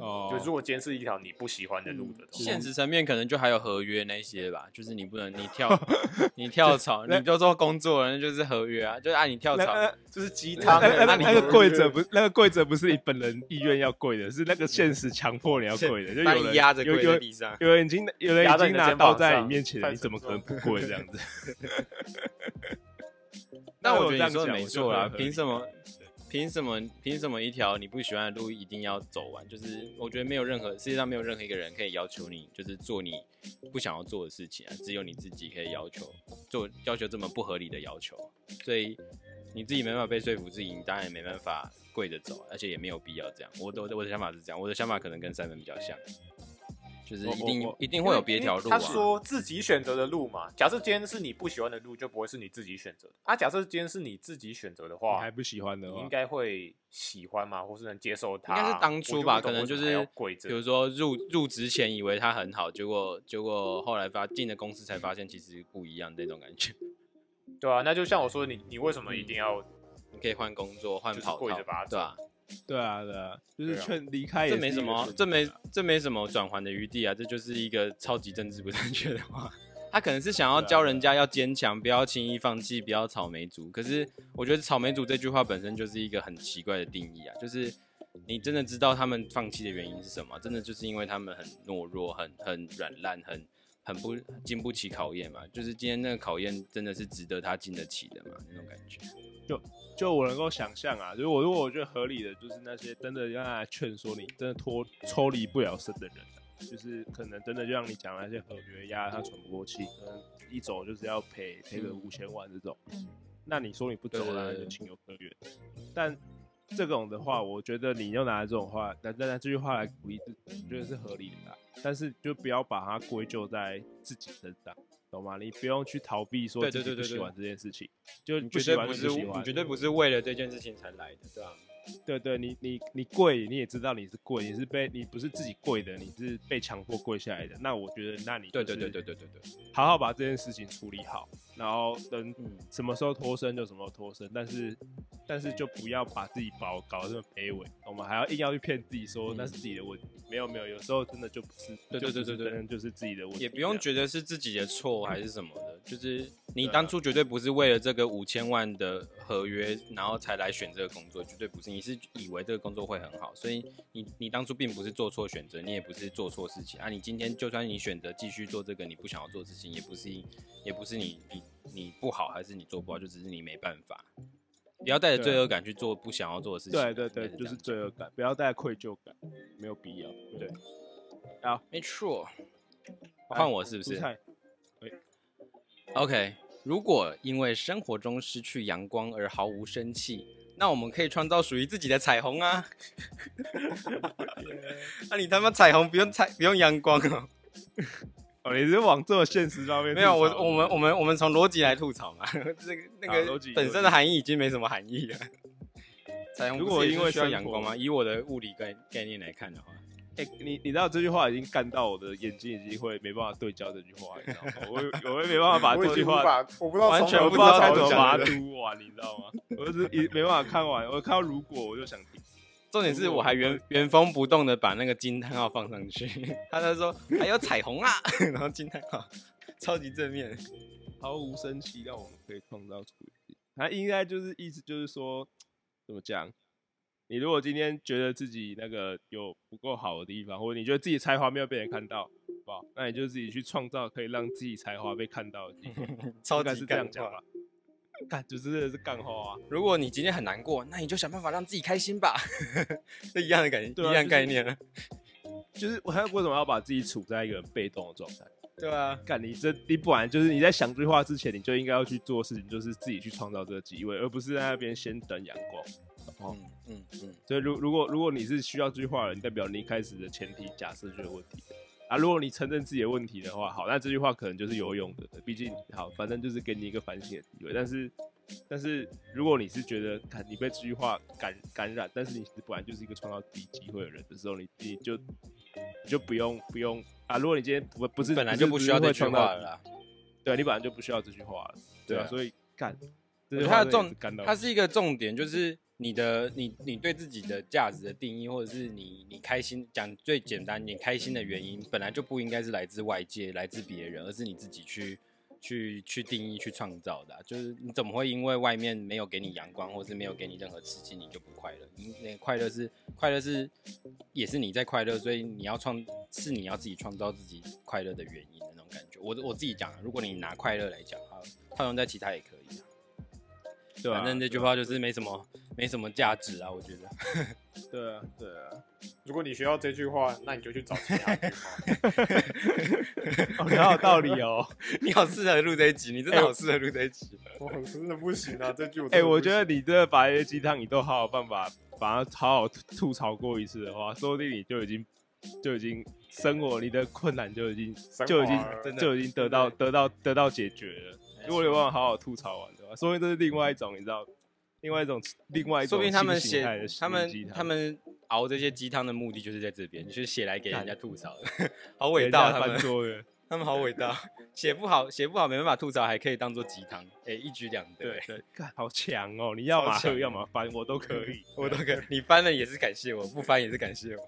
哦，就如果今天是一条你不喜欢的路的现实层面可能就还有合约那些吧，就是你不能你跳 你跳槽，你就做工作了，那就是合约啊，就是按你跳槽。就是鸡那汤。那那那你那个跪着不是那个跪着不是你本人意愿要跪的，是那个现实强迫你要跪的，就把有人你压着跪地上。有人已经有人已经拿刀在你面前了，你怎么可能不跪这样子？但我那这样觉得你说没错啦，会合理凭什么？凭什么？凭什么一条你不喜欢的路一定要走完？就是我觉得没有任何世界上没有任何一个人可以要求你，就是做你不想要做的事情啊，只有你自己可以要求做要求这么不合理的要求，所以你自己没办法被说服自己，你当然也没办法跪着走，而且也没有必要这样。我的我的我的想法是这样，我的想法可能跟三分比较像，就是一定一定会有别条路啊。他说自己选择的路嘛，假设今天是你不喜欢的路，就不会是你自己选择的。啊，假设今天是你自己选择的话你还，不喜欢的话你应，该会喜欢嘛，或是能接受他。应该是当初吧可能就是比。如说入入职前以为他很好，结果结果后来发进了公司才发现其实不一样那种感觉。对啊，那就像我说，你你为什么一定要你可以换工作、换跑道对吧、对啊对啊，就是劝离开也这没什么这没啊这没什么转圜的余地啊，这就是一个超级政治不正确的话。他可能是想要教人家要坚强，不要轻易放弃，不要草莓族。可是我觉得草莓族这句话本身就是一个很奇怪的定义啊，就是你真的知道他们放弃的原因是什么？真的就是因为他们很懦弱、很很软烂、很很不经不起考验嘛？就是今天那个考验真的是值得他经得起的嘛？那种感觉。就就我能够想象啊，就是我如果我觉得合理的，就是那些真的让他来劝说你真的脱抽离不了身的人、啊，就是可能真的就像你讲那些合约压得他喘不过气，可能一走就是要赔赔个五千万这种，那你说你不走了，对对对那就情有可原。但这种的话，我觉得你要拿这种话，拿拿这句话来鼓励自己，我觉得是合理的啦。但是就不要把它归咎在自己身上，懂吗？你不用去逃避说对自己不喜欢这件事情，就你不喜欢绝对不是绝。对不是为了这件事情才来的，对吧、对对，你你你跪，你也知道你是跪，你是被你不是自己跪的，你是被强迫跪下来的。那我觉得，那你对对对对对对对，好好把这件事情处理好，然后等嗯，什么时候脱身就什么时候脱身，但是但是就不要把自己搞搞得这么卑微，我们还要硬要去骗自己说嗯那是自己的问题。没有没有，有时候真的就不是，对对对对对就是自己的问题。也不用觉得是自己的错还是什么的，就是你当初绝对不是为了这个五千万的合约，然后才来选这个工作，绝对不是。你是以为这个工作会很好，所以你你当初并不是做错选择，你也不是做错事情啊。你今天就算你选择继续做这个你不想要做的事情，也不是也不是你你你不好，还是你做不好，就只是你没办法。不要带着罪恶感去做不想要做的事情。对对对，就是罪恶感，不要带愧疚感，没有必要。对，没错。来换我是不是？OK，如果因为生活中失去阳光而毫无生气，那我们可以创造属于自己的彩虹啊！那、你他妈彩虹不用彩不用阳光哦？哦，你是往这么现实方面？没有，我我们我们我们从逻辑来吐槽嘛，这个那个逻辑本身的含义已经没什么含义了。彩虹如果因为需要阳光吗？以我的物理概概念来看的话，哎、你你知道这句话已经干到我的眼睛已经会没办法对焦这句话，你知道吗？我我会没办法把 这句话，我不知道完全我不知道该怎么把它读完，你知道吗？我就是一没办法看完，我看到如果我就想听。重点是我还原原封不动的把那个惊叹号放上去，他就说还有彩虹啊，然后惊叹号，超级正面。毫无生气，让我们可以创造出一他应该就是意思就是说，怎么讲？你如果今天觉得自己那个有不够好的地方，或者你觉得自己才华没有被人看到，好不好？那你就自己去创造可以让自己才华被看到的地方，超级是这样讲吧？干，就真的是干话啊！如果你今天很难过，那你就想办法让自己开心吧，这一样的感觉，一样概念啊。就是我还为什么要把自己处在一个很被动的状态？对啊，干你这你不然就是你在想这句话之前，你就应该要去做事情，就是自己去创造这个机会，而不是在那边先等阳光。哦嗯嗯嗯，所以如如果如果你是需要这句话的人，代表你一开始的前提假设就有问题啊。如果你承认自己的问题的话，好，那这句话可能就是有用的，毕竟好，反正就是给你一个反省的机会。但是但是如果你是觉得感你被这句话感感染，但是你本来就是一个创造自己机会的人的时候，你你就你就不用不用啊。如果你今天不不是本来就不需要这句话了啦。对你本来就不需要这句话了，对啊，所以干，它的重它是一个重点，就是你的你你对自己的价值的定义，或者是你你开心讲最简单，你开心的原因本来就不应该是来自外界、来自别人，而是你自己去去去定义、去创造的啊、就是你怎么会因为外面没有给你阳光，或是没有给你任何刺激，你就不快乐？你那快乐是快乐是也是你在快乐，所以你要创是你要自己创造自己快乐的原因的那种感觉。我我自己讲啊，如果你拿快乐来讲啊，套用在其他也可以啊。对啊，反正这句话就是没什么没什么价值啊，我觉得。对啊对啊，如果你学到这句话，那你就去找其他句话。哦，你好有道理哦。你好适合录这一集，你真的好适合录这一集。我真的不行啊，这句我哎、我觉得你真的把一些鸡汤，你都好好办法把它好好吐槽过一次的话，说不定你就已经就已经生活你的困难就已经就已经真的就已经得到得到得到解决了。如果你有办法好好吐槽完的话，说不定这是另外一种你知道，另外一种另外一种说不定他们写他们他们熬这些鸡汤的目的就是在这边，就是写来给人家吐槽 的，好给伟大，翻他们他们好伟大，写不好写不好没办法吐槽，还可以当做鸡汤，哎，一举两得对，对，好强哦！你要么喝，要么翻，我都可以，我都可以，你翻了也是感谢我，不翻也是感谢我。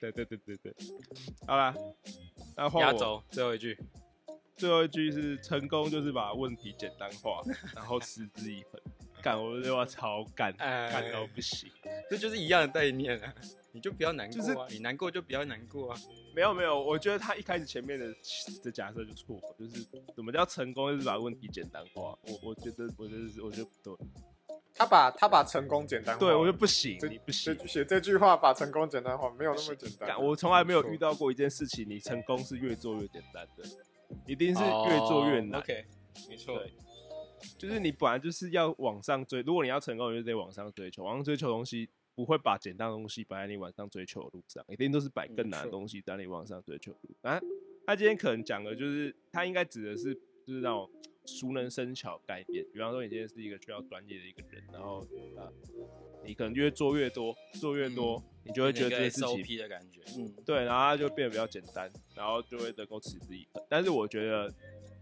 对对对对对，好啦，那换我。压轴最后一句，最后一句是成功就是把问题简单化，然后持之以恒。干，我这句话超干，哎干到不行。这就是一样的概念啊，你就不要难过就是你难过就不要难过啊。没有没有，我觉得他一开始前面的的假设就错，就是怎么叫成功，就是把问题简单化。我我觉得，我觉得是，我觉得不对，他把他把成功简单化，对我就不行这，你不行。写这句话把成功简单化，没有那么简单。我从来没有遇到。过一件事情，你成功是越做越简单的，一定是越做越难。哦 OK，没错对，就是你本来就是要往上追，如果你要成功，你就得往上追求，往上追求的东西不会把简单的东西摆在你往上追求的路上，一定都是摆更难的东西在你往上追求的路。啊，他今天可能讲的就是他应该指的是就是那种熟能生巧概念，比方说你今天是一个需要专业的一个人，然后啊，你可能越做越多，做越多，你就会觉得这个件事情 SOP 的感觉，嗯，对，然后它就变得比较简单，然后就会能够持之以恒。但是我觉得，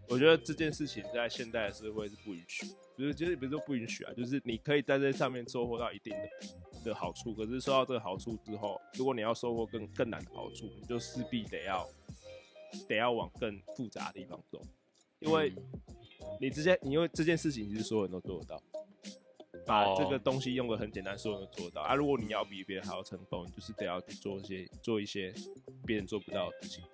我觉得这件事情在现代的社会是不允许，不是就是不是说不允许啊，就是你可以在这上面收获到一定的的好处，可是收到这个好处之后，如果你要收获更更难的好处，你就势必得要得要往更复杂的地方走，因为你之前，你因为这件事情其实所有人都做得到。把这个哦东西用的很简单，所有人都做得到啊！如果你要比别人还要成功，你就是得要去做一些做一些别人做不到的事情。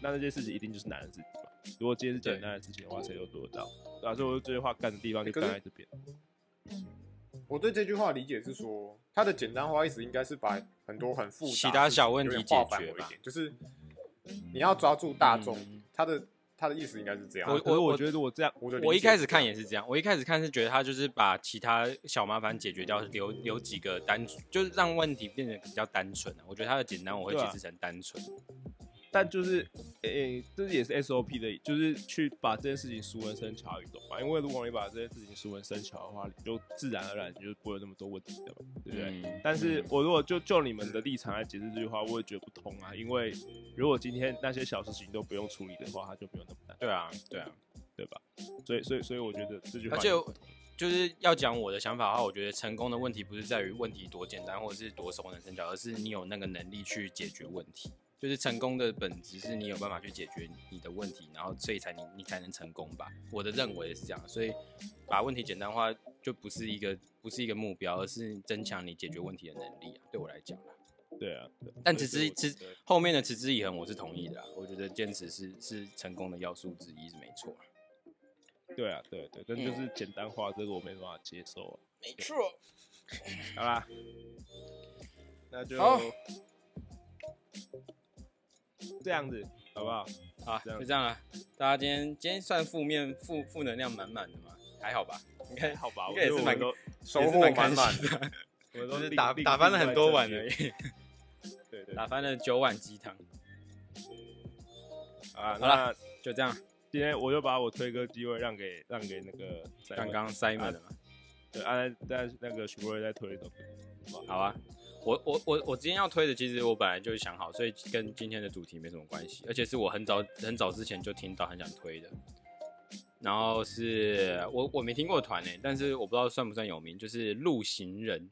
那那件事情一定就是难的事情嘛。如果今天是简单的事情的话，谁都做得到。对啊，所以我这句话干的地方就干在这边。我对这句话理解是说，它的简单化意思应该是把很多很复杂其他小问题解决吧繁为简就是你要抓住大众嗯，他的他的意思应该是这样。我我我觉得如果这样，我我一开始看也是这样，我一开始看是觉得他就是把其他小麻烦解决掉，留留几个单，就是让问题变得比较单纯啊。我觉得他的简单我会解释成单纯。但就是诶、这也是 SOP 的，就是去把这件事情熟能生巧，你懂吗？因为如果你把这件事情熟能生巧的话，你就自然而然你就不会有那么多问题的嘛，对不对？嗯但是我如果就就你们的立场来解释这句话，我也觉得不通啊。因为如果今天那些小事情都不用处理的话，它就没有那么难，对啊，对啊，对吧？所以，所以，所以我觉得这句话而且也不通就是要讲我的想法的话，我觉得成功的问题不是在于问题多简单或者是多熟能生巧，而是你有那个能力去解决问题。就是成功的本质是你有办法去解决你的问题，然后所以才你你才能成功吧。我的认为是这样，所以把问题简单化就不是一个不是一个目标，而是增强你解决问题的能力啊。对我来讲啊，对啊。对但持之持所以我觉得后面的持之以恒我是同意的啊。我觉得坚持是是成功的要素之一是没错啊。对啊，对对，但就是简单化这个我没办法接受啊。没错。好啦，那就好这样子，好不好？好，这样就这样了。大家今天今天算负面负负能量满满的嘛，还好吧？应该好吧，应我该也是蛮觉得 我们都收获满满。的，我都是打打翻了很多碗而已，对对打翻了九碗鸡汤，啊，好那就这样。今天我就把我推歌机会让给让给那个刚刚 Simon 的嘛，对啊，但那个徐博瑞在推一首歌，好啊。我我我我今天要推的，其实我本来就想好，所以跟今天的主题没什么关系，而且是我很早很早之前就听到很想推的。然后是我我没听过团诶、但是我不知道算不算有名，就是路行人，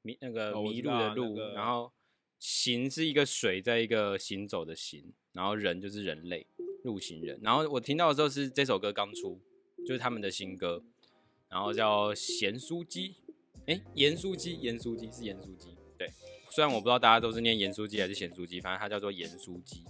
迷那个迷路的路，那个然后行是一个水，在一个行走的行，然后人就是人类，路行人。然后我听到的时候是这首歌刚出，就是他们的新歌，然后叫咸酥鸡，哎，盐酥鸡，盐酥鸡是盐酥鸡，对。虽然我不知道大家都是念盐酥鸡还是咸酥鸡，反正它叫做盐酥鸡。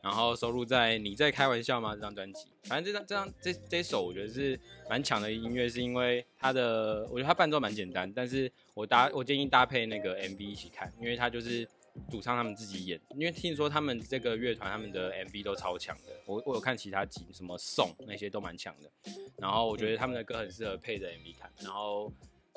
然后收录在《你在开玩笑吗》这张专辑。反正这张这张这这首我觉得是蛮强的音乐，是因为它的我觉得它伴奏蛮简单，但是我搭我建议搭配那个 MV 一起看，因为它就是主唱他们自己演。因为听说他们这个乐团他们的 MV 都超强的，我我有看其他集什么颂那些都蛮强的。然后我觉得他们的歌很适合配着 MV 看，然后。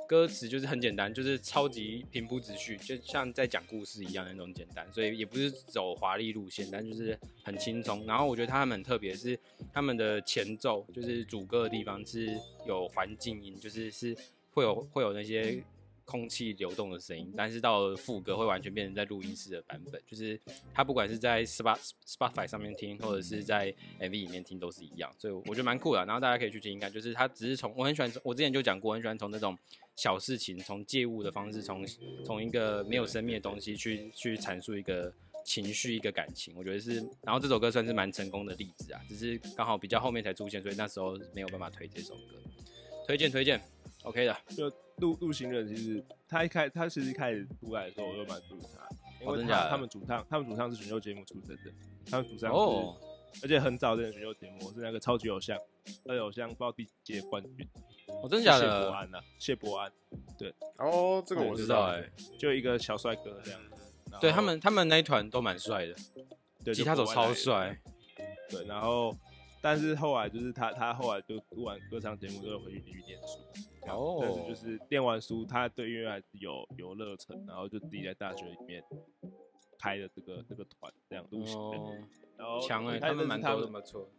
歌词就是很简单，就是超级平铺直叙，就像在讲故事一样那种简单，所以也不是走华丽路线，但就是很轻松。然后我觉得他们很特别，是他们的前奏，就是主歌的地方是有环境音，就是是会有会有那些空气流动的声音，但是到了副歌会完全变成在录音室的版本，就是它不管是在 Spot Spotify 上面听，或者是在 MV 里面听都是一样，所以我觉得蛮酷的。然后大家可以去听听看，就是它只是从我很喜欢，我之前就讲过，我很喜欢从那种小事情，从借物的方式，从从一个没有生命的东西去去阐述一个情绪、一个感情，我觉得是。然后这首歌算是蛮成功的例子啊，只是刚好比较后面才出现，所以那时候没有办法推这首歌。推荐推荐，OK 的。就陆陆行人，其实他一开他其实一开始出来的时候，我就蛮注意他，因为他哦真的他们主唱他们主唱是选秀节目出身的，他们主唱是哦，而且很早的选秀节目是那个超级偶像，超级偶像不知道第几届冠军，哦，真的假的谢伯？安呐、谢伯安，对哦，这个我我知道哎、就一个小帅哥这样。子对他们他们那一团都蛮帅的，对吉他手超，帅。对，然后但是后来就是他他后来就录完歌唱节目，就会回去继续念书。哦但是就是念完书，他对音乐还是有有热忱，然后就自己在大学里面开了这个这个团这样录行的。哦，然后强哎，他们蛮多的，认识他们不错。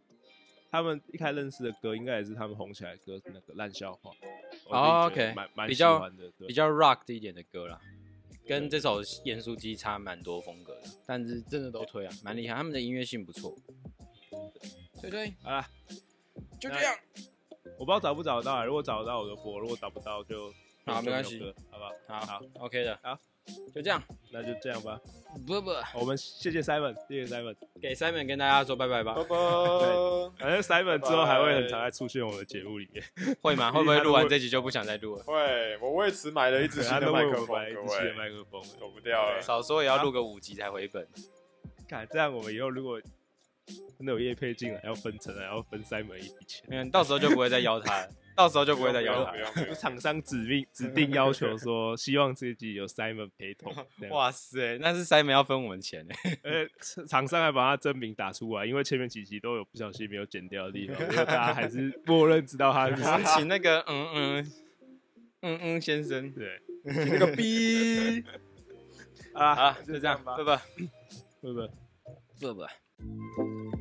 他们一开始认识的歌，应该也是他们红起来的歌，是那个烂笑话。OK，蛮蛮喜比较欢的，对比较 rock 的一点的歌啦，跟这首《盐酥鸡》差蛮多风格的，但是真的都推啊，蛮厉害，他们的音乐性不错。推推，好了，就这样。我不知道找不找得到啊，如果找得到我就播，如果找不到就就好没关系好不好？好好，，OK 的，好，就这样。那就这样吧。不不，我们谢谢 Simon，谢谢 Simon。给 Simon 跟大家说拜拜吧拜。拜。反正 Simon 之后还会很常在出现我们的节目里面。会吗？会不会录完这集就不想再录了？会，我为此买了一支新的麦克风，为我们买了一支新的位麦克风。走不掉了。少说也要录个五集才回本。看这样，我们以后如果真的有叶配进来，要分成，还要分 Simon 一笔钱。嗯，到时候就不会再邀他了，到时候就不会再邀他了。不用不用不用厂商指定指定要求说，希望自己有 Simon 陪同。哇塞，那是 Simon 要分我们钱呢。呃，厂商还把他真名打出来，因为前面几集都有不小心没有剪掉的地方，所以大家还是 默认知道他是。请那个嗯嗯嗯嗯先生。对，那个 B。啊，好，就这样，吧拜，拜，拜拜。拜拜。Thank you.